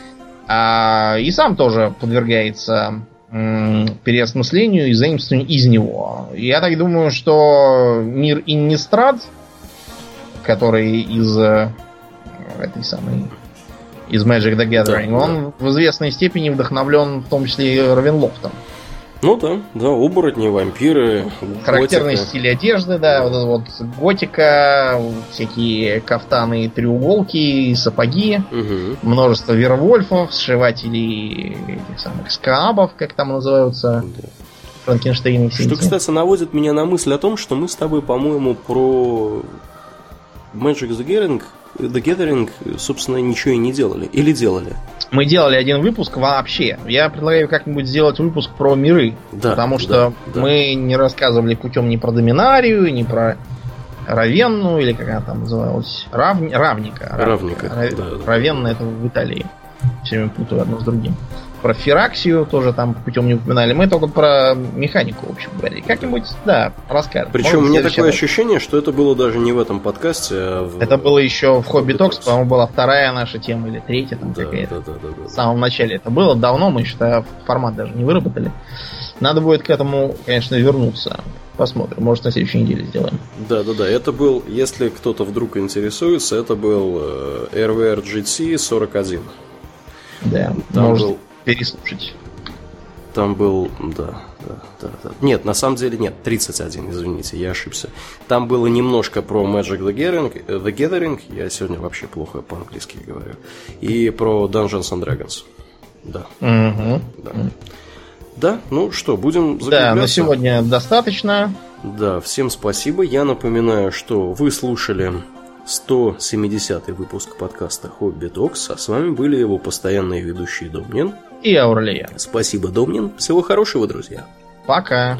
а и сам тоже подвергается м, переосмыслению и заимствованию из него. Я так думаю, что мир Иннистрад, который из э, этой самой из Magic the Gathering, да, он да. в известной степени вдохновлен в том числе и Равенлофтом. Ну да, да, оборотни, вампиры. Характерный готика. стиль одежды, да, вот вот готика, всякие кафтаны, треуголки, сапоги, угу. множество вервольфов, сшивателей этих самых скабов, как там называются. Да. Франкенштейн Что, кстати, наводит меня на мысль о том, что мы с тобой, по-моему, про Magic the Gathering, the Gathering, собственно, ничего и не делали. Или делали? Мы делали один выпуск вообще. Я предлагаю как-нибудь сделать выпуск про миры. Да, потому что да, мы не рассказывали путем ни про Доминарию, ни про Равенну, или как она там называлась. Рав... Равника. Равника. Рав... Да, да. Равенна это в Италии. Все время путаю одно с другим про Фераксию тоже там путем не упоминали. Мы только про механику, в общем говоря. Как-нибудь, да, расскажем. Причем Может, мне такое раз. ощущение, что это было даже не в этом подкасте, а в... Это было еще в Хобби Токс, по-моему, была вторая наша тема или третья там да, какая-то. Да, да, да, да. В самом начале это было. Давно мы еще формат даже не выработали. Надо будет к этому, конечно, вернуться. Посмотрим, может на следующей неделе сделаем. Да, да, да. Это был, если кто-то вдруг интересуется, это был э, RVR GT 41. Да, Там может, был переслушать. Там был, да, да, да, да. Нет, на самом деле нет, 31, извините, я ошибся. Там было немножко про Magic the Gathering, the Gathering я сегодня вообще плохо по-английски говорю, и про Dungeons and Dragons. Да. Угу. Да. Да, ну что, будем закругляться? Да, на сегодня достаточно. Да, всем спасибо. Я напоминаю, что вы слушали 170 выпуск подкаста Хобби Токс, а с вами были его постоянные ведущие Домнин и Аурлия. Спасибо, Домнин. Всего хорошего, друзья. Пока.